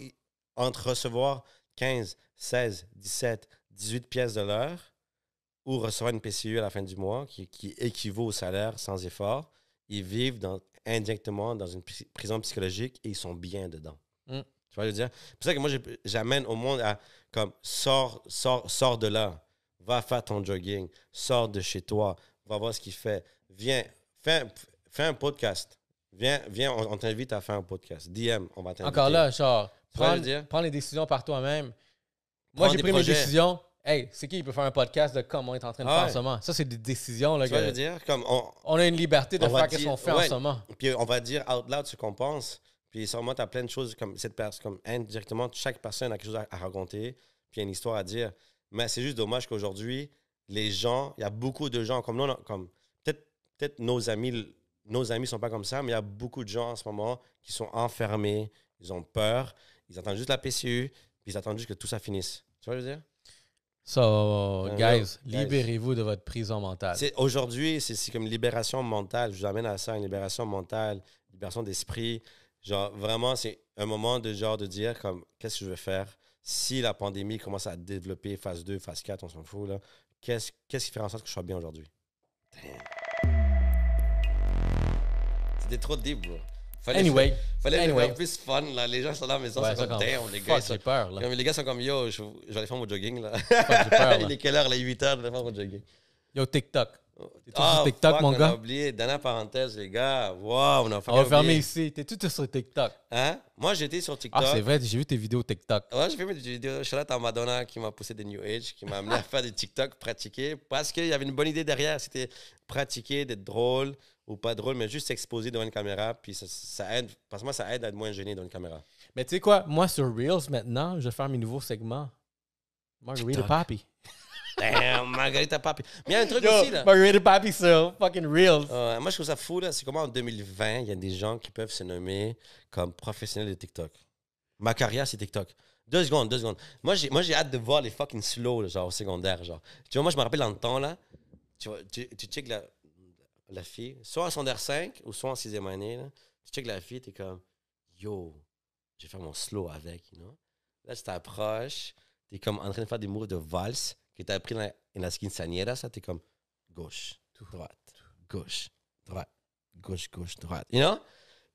entre recevoir 15, 16, 17, 18 pièces de l'heure ou recevoir une PCU à la fin du mois qui, qui équivaut au salaire sans effort, ils vivent dans- indirectement dans une pri- prison psychologique et ils sont bien dedans. Mm. Tu vois, je veux dire? C'est pour ça que moi, j'amène au monde à comme sors, sors, sors de là, va faire ton jogging, sors de chez toi, va voir ce qu'il fait, viens, fais, un- fais un podcast. Viens, viens on, on t'invite à faire un podcast. DM, on va t'inviter. encore là genre prends, dire? prends les décisions par toi-même moi j'ai pris mes décisions hey c'est qui qui peut faire un podcast de comme on est en train de Ah faire en ce moment? Ça c'est des décisions là, Tu que- veux dire? Comme on, on a une liberté de On va faire ce dire- qu'on fait ouais. en ce moment Puis on va dire out loud ce qu'on pense. Puis sûrement, tu as plein de choses comme cette personne, comme indirectement, chaque personne a quelque chose à, à raconter, puis il y a une histoire à dire. Mais c'est juste dommage qu'aujourd'hui, les gens, il y a beaucoup de gens, comme nous, on a- comme peut-être peut nos amis, nos amis sont pas comme ça, mais il y a beaucoup de gens en ce moment qui sont enfermés, ils ont peur, ils attendent juste la PCU, puis ils attendent juste que tout ça finisse. Tu vois ce que je veux dire? so Ouais, guys guys. libérez-vous de votre prison mentale Aujourd'hui, c'est comme libération mentale. Je vous amène à ça, une libération mentale, libération d'esprit. Genre, vraiment, c'est un moment de genre de dire comme, qu'est-ce que je veux faire? Si la pandémie commence à développer phase 2, phase 4, on s'en fout, là. Qu'est-ce qu'est-ce qui fait en sorte que je sois bien aujourd'hui? Damn. C'était trop deep, bro. Fallait, anyway fallait anyway. plus fun, là. Les gens sont dans la maison, ouais, c'est comme, damn, les gars, j'ai peur là comme les gars sont comme, yo, je, je vais aller faire mon jogging, là. Fuck, peur, là. Il est quelle heure, là? 8 heures, je vais faire mon jogging. yo TikTok T'es tout sur TikTok, mon on gars? a oublié. Dernière parenthèse, les gars. Wow, on a On fucking va fermer ici. T'es tout sur TikTok? Hein? Moi, j'étais sur TikTok. Ah, c'est vrai, j'ai vu tes vidéos TikTok. Ouais, j'ai fait mes vidéos. Shout out à Madonna qui m'a poussé des New Age, qui m'a amené à faire des TikTok, pratiquer. Parce qu'il y avait une bonne idée derrière. C'était pratiquer, d'être drôle ou pas drôle, mais juste s'exposer devant une caméra. Puis ça, ça aide. Parce que moi, ça aide à être moins gêné devant une caméra. Mais tu sais quoi, moi sur Reels maintenant, je vais faire mes nouveaux segments. Margarita TikTok. Papi. Damn, Margarita Papi. Mais il y a un truc Yo, aussi, là. Margarita Papi sur fucking. Euh, moi, je trouve ça fou, là. C'est comment en 2020, il y a des gens qui peuvent se nommer comme professionnels de TikTok? Ma carrière, c'est TikTok. Deux secondes, deux secondes. Moi, j'ai, moi, j'ai hâte de voir les fucking slow, là, genre au secondaire. Genre. Tu vois, moi, je me rappelle dans le temps, là, tu, vois, tu, tu check la, la fille, soit en secondaire 5 ou soit en sixième année, là, tu check la fille, t'es comme, yo, je vais faire mon slow avec, you know? Là, tu t'approches, t'es comme en train de faire des moves de valse que t'as appris dans la, quinceañera, ça, t'es comme gauche, droite, gauche, droite, gauche, gauche, droite. You know?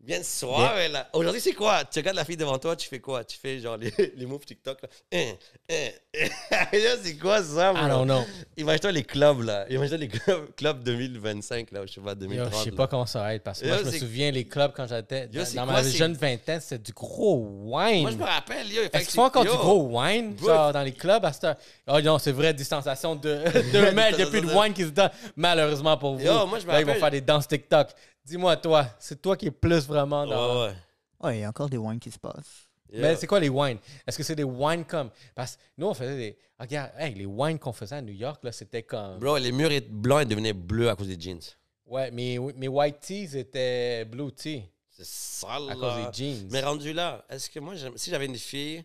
Bien soir, là. Aujourd'hui, c'est quoi? Tu regardes la fille devant toi, tu fais quoi? Tu fais genre les, les moves TikTok, là. Hein, hein, hein. C'est quoi ça, I bro? don't know. Imagine-toi les clubs, là. Imagine-toi les clubs, clubs 2025, là, je sais pas, Yo, 2030. je sais là. pas comment ça va être parce que moi, Yo, je me souviens, les clubs, quand j'étais Yo, dans, quoi, ma jeune vingtaine, c'était du gros wine. Moi, je me rappelle, yo. Est-ce qu'ils font encore du gros wine Bro. genre, dans les clubs à cette heure? Oh non, c'est vrai, distanciation de 2 mètres. Il n'y a plus de wine qui se donne, malheureusement pour vous. Yo, moi, je me Là, ils vont faire des danses TikTok. Dis-moi, toi, c'est toi qui es plus vraiment dans. Ouais, ouais. Ouais, il y a encore des wines qui se passent. Mais c'est quoi les wines? Est-ce que c'est des wines comme. Parce que nous, on faisait des. Regarde, hey, les wines qu'on faisait à New York, là, c'était comme. Bro, les murs étaient blancs et devenaient bleus à cause des jeans. Ouais, mes, mes white teas étaient blue tea C'est sale, à cause des jeans. Mais rendu là, est-ce que moi, si j'avais une fille,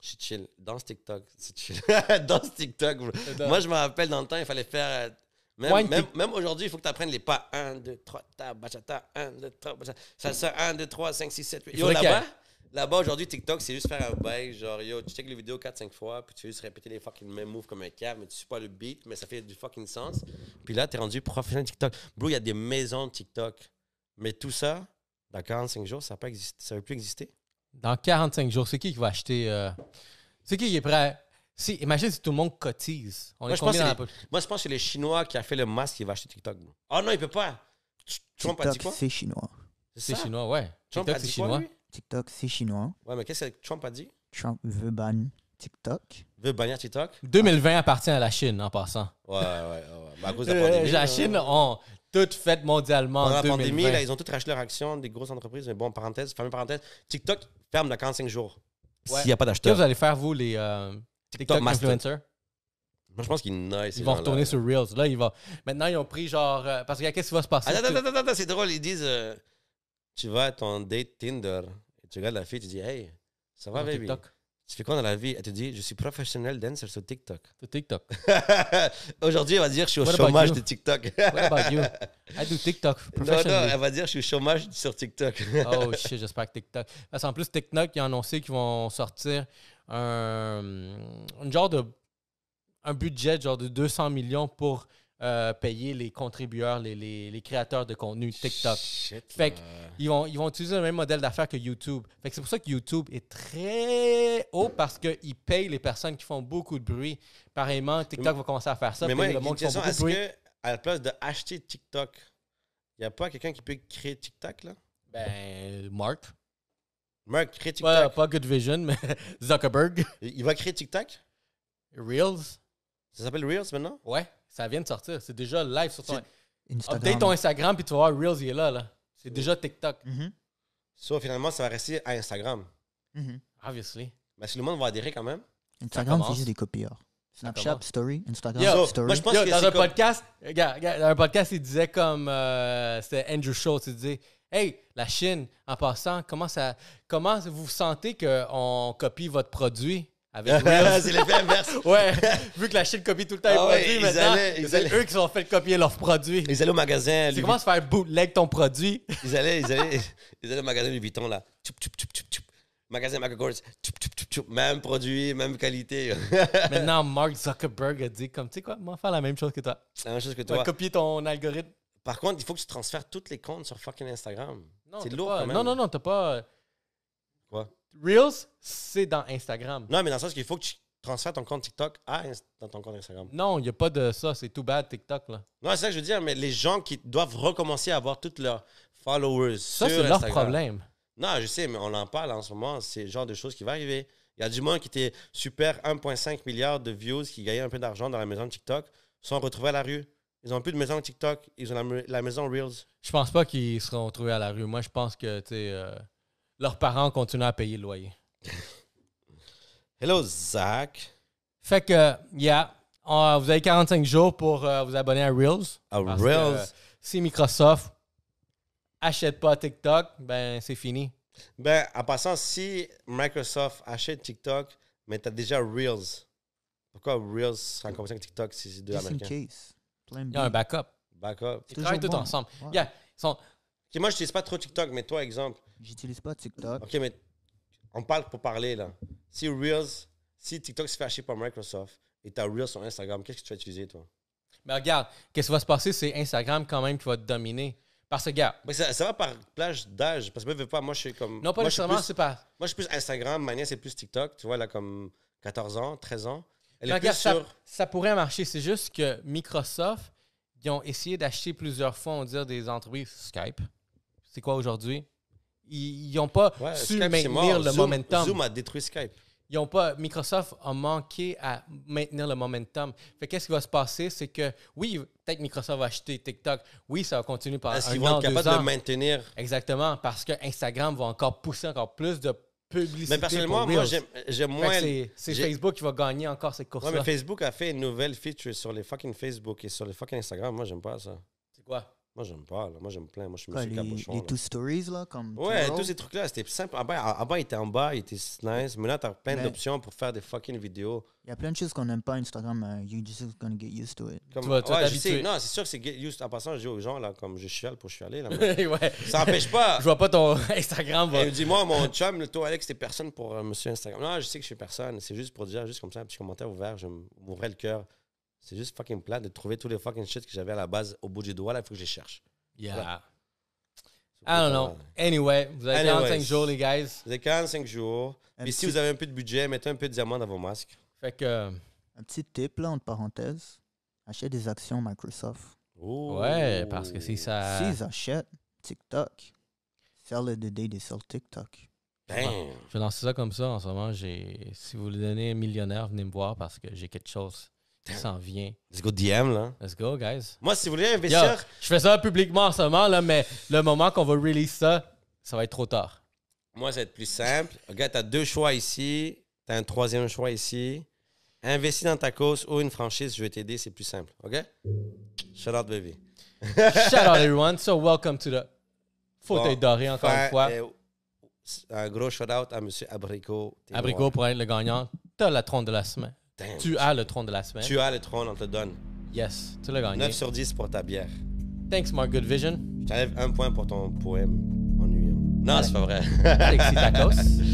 je suis chill. Dans ce TikTok, c'est chill. dans ce TikTok, bro. dans- Moi, je me rappelle dans le temps, il fallait faire. Même, même, même aujourd'hui, il faut que tu apprennes les pas. 1, 2, 3, ta, bachata, 1, 2, 3, bachata. Salsa, 1, 2, 3, 5, 6, 7, 8. Il Yo, là-bas, là-bas aujourd'hui, TikTok, c'est juste faire un bail. Genre, yo, tu check les vidéos 4-5 fois, puis tu fais juste répéter les fucking mêmes moves comme un cave, mais tu suis pas le beat, mais ça fait du fucking sens. Puis là, t'es rendu professionnel TikTok. Bro, il y a des maisons de TikTok. Mais tout ça, dans 45 jours, ça ne veut plus exister. Dans 45 jours, c'est qui qui va acheter. euh, C'est qui qui est prêt? Si, imagine si tout le monde cotise. On Moi, est je pense combien que dans la... Moi, je pense que c'est les Chinois qui a fait le masque qui va acheter TikTok. bro. Oh non, il peut pas. Trump a dit TikTok, quoi? c'est chinois. C'est ça? chinois, ouais. Trump TikTok, a c'est dit chinois. quoi, lui? TikTok, c'est chinois. Ouais, mais qu'est-ce que Trump a dit? Trump veut ban TikTok. Veut bannir TikTok? 2020 appartient à la Chine, en passant. Ouais, ouais, ouais. Ben, à cause de la Euh, pandémie. la là. Chine ont tout fait mondialement Pendant en la pandémie, 2020. là, ils ont tous racheté leurs actions, des grosses entreprises. Mais bon, parenthèse, fermez parenthèse. TikTok ferme dans 45 jours. Ouais. S'il n'y a pas Qu'est-ce que vous allez faire, vous, les euh, TikTok Master. influencers? Moi, je pense qu'ils nice. Ils vont retourner sur Reels. Là, ils vont... Maintenant, ils ont pris genre... euh, parce que qu'est-ce qui va se passer? Attends, attends, attends, attends, c'est drôle. Ils disent euh, Tu vas à ton date Tinder et tu regardes la fille, tu dis Hey, ça va, baby? TikTok. Tu fais quoi dans la vie? Elle te dit Je suis professionnel dancer sur TikTok. Sur TikTok. Aujourd'hui, elle va dire Je suis au What chômage de TikTok. What about you? I do TikTok non, non, elle va dire Je suis au chômage sur TikTok. Oh shit, j'espère que TikTok. Parce qu'en plus, TikTok, ils ont annoncé qu'ils vont sortir un, un genre de. un budget genre de 200 millions pour euh, payer les contributeurs, les, les- les créateurs de contenu TikTok. Shit, Fait que- Ils vont, ils vont utiliser le même modèle d'affaires que YouTube. Fait que c'est pour ça que YouTube est très haut parce qu'ils payent les personnes qui font beaucoup de bruit. Pareillement, TikTok va commencer à faire ça. Mais moi, le monde question est-ce que, à la place d'acheter TikTok, il n'y a pas quelqu'un qui peut créer TikTok, là? Ben, Mark. Mark, crée Pas, TikTok. pas Good Vision, mais Zuckerberg. Il il va créer TikTok Reels. Ça s'appelle Reels maintenant? Ouais, ça vient de sortir. C'est déjà live sur ton. Instagram. Update ton Instagram, puis tu vas voir Reels, il est là. là. C'est déjà TikTok, Mhm, Soit finalement, ça va rester à Instagram. mhm. obviously. Mais si le monde va adhérer quand même. Instagram, c'est juste des copieurs. Snapchat. Story, Instagram, Yo, Story. moi, je pense Yo, que dans un comme- podcast, regarde, regarde, dans un podcast, il disait comme euh, c'était Andrew Schultz, il disait Hey, la Chine, en passant, comment ça comment vous sentez qu'on copie votre produit avec c'est l'effet inverse. ouais, vu que la Chine copie tout le temps les Ah ouais, produits ils maintenant, allaient- ils c'est allaient- eux qui sont fait copier leurs produits. Ils allaient au magasin. Louis comment se faire bootleg ton produit? Ils allaient, ils allaient, ils allaient au magasin Louis Vuitton, là. Tchoup, tchoup, tchoup. Magasin McGregor, tchoup, tchoup, tchoup, tchoup. même produit, même qualité. Maintenant, Mark Zuckerberg a dit comme, tu sais quoi, moi, faire la même chose que toi. la même chose que Tu toi. copier ton algorithme. Par contre, il faut que tu transfères tous les comptes sur fucking Instagram. C'est lourd pas- quand même. Non, non, non, t'as pas. Quoi? Reels, c'est dans Instagram. Non, mais dans le sens qu'il faut que tu transfères ton compte TikTok à dans ton compte Instagram. Non, il n'y a pas de ça. C'est tout bad, TikTok. Là. Non, c'est ça que je veux dire, mais les gens qui doivent recommencer à avoir tous leurs followers Ça, sur c'est leur Instagram. problème. Non, je sais, mais on en parle en ce moment. C'est le genre de choses qui va arriver. Il y a du monde qui était super 1,5 milliard de views, qui gagnait un peu d'argent dans la maison de TikTok, sont retrouvés à la rue. Ils n'ont plus de maison TikTok, ils ont la, maison Reels. Je pense pas qu'ils seront trouvés à la rue. Moi, je pense que tu sais, euh, leurs parents continuent à payer le loyer. Hello, Zach. Fait que, yeah, vous avez 45 jours pour euh, vous abonner à Reels. À Parce que, Reels? euh, si Microsoft achète pas TikTok, ben c'est fini. Ben, en passant, si Microsoft achète TikTok, mais tu as déjà Reels, pourquoi Reels sera en compétition avec TikTok si c'est deux Just in case. Plan B. Il y a un backup. Backup. Ils travaillent tous bon. ensemble. Ouais. Yeah, ils sont- Ok, moi, je n'utilise pas trop TikTok, mais toi, exemple. J'utilise pas TikTok. Ok, mais on parle pour parler, là. Si Reels, si TikTok se fait acheter par Microsoft et tu as Reels sur Instagram, qu'est-ce que tu vas utiliser, toi? Mais regarde, qu'est-ce qui va se passer, c'est Instagram quand même qui va te dominer. Parce que, regarde, Mais ça, ça va par plage d'âge. Parce que moi, je veux pas, moi, je suis comme. non pas moi, nécessairement, c'est pas. Moi, je suis plus Instagram, ma nièce est plus TikTok. Tu vois, là, comme 14 ans, 13 ans. Elle Mais est plus regarde, ça, sur. ça pourrait marcher. C'est juste que Microsoft, ils ont essayé d'acheter plusieurs fois, on va dire, des entreprises. Skype. C'est quoi aujourd'hui? Ils n'ont pas Ouais, su Skype, c'est maintenir mort. le Zoom- momentum. Zoom a détruit Skype. Ils ont pas, Microsoft a manqué à maintenir le momentum. Fait qu'est-ce qui va se passer, c'est que oui, peut-être Microsoft va acheter TikTok. Oui, ça va continuer par Est-ce un qu'ils an, vont être deux capables ans. de maintenir? Exactement, parce que Instagram va encore pousser encore plus de publicité. Mais personnellement, moi, j'aime moins. c'est- Facebook qui va gagner encore cette Ouais, course-là. mais Facebook a fait une nouvelle feature sur les fucking Facebook et sur les fucking Instagram. Moi, j'aime pas ça. c'est quoi? Moi, j'aime pas. là. Moi, j'aime plein. Moi, je suis Quoi, monsieur les, Cabochon. les là. two stories, là, comme. Ouais, Turo? tous ces trucs-là, c'était simple. Avant, avant, il était en bas, il était nice. Maintenant, t'as plein Mais- d'options pour faire des fucking vidéos. Il y a plein de choses qu'on n'aime pas Instagram. uh, you just gonna get used to it. Comme, Tu vas- tu vas ouais, je sais. Non, c'est sûr que c'est get used. En passant, je dis aux gens, là, comme je chiale pour chialer. Là, mais ouais. ça n'empêche pas. Je vois pas ton Instagram. va- Il me dit, moi, mon chum, le toi, Alex, t'es personne pour euh, monsieur Instagram. Non, je sais que je suis personne. C'est juste pour dire, juste comme ça, un petit commentaire ouvert, je m'ouvrais le cœur. C'est juste fucking plat de trouver tous les fucking shit que j'avais à la base au bout du doigt. Là, il faut que je les cherche. Yeah. Voilà. I don't know. Anyway, vous avez Anyways. 45 jours, les guys. Vous avez 45 jours. Un Et si petit- vous avez un peu de budget, mettez un peu de diamant dans vos masques. Fait que, Un petit tip, là, entre parenthèses. Achète des actions Microsoft. Ouh. ouais, parce que si ça. S'ils achètent TikTok, sell it the day they sell TikTok. Damn. Je vais lancer ça comme ça en ce moment. J'ai, si vous voulez donner un millionnaire, venez me voir parce que j'ai quelque chose. S'en vient. Let's go DM, là. Let's go, guys. Moi, si vous voulez Yo, investir, je fais ça publiquement en ce moment, là, mais le moment qu'on va release ça, ça va être trop tard. moi, ça va être plus simple. Regarde, tu as deux choix ici. Tu as un troisième choix ici. Investis dans ta cause ou une franchise, je vais t'aider, c'est plus simple. OK? Shout out, baby. Shout out everyone. So, welcome to the fauteuil Bon, doré encore Fin- une fois. euh, un gros shout out à M. Abricot. Abricot pour être le gagnant. Tu as le trône de la semaine. Damn. Tu as le trône de la semaine. Tu as le trône, on te donne. Yes, tu l'as gagné. 9 sur 10 pour ta bière. Thanks, Mark Good Vision. Je t'enlève un point pour ton poème ennuyant. Non, c'est pas vrai. Alexis Tacos.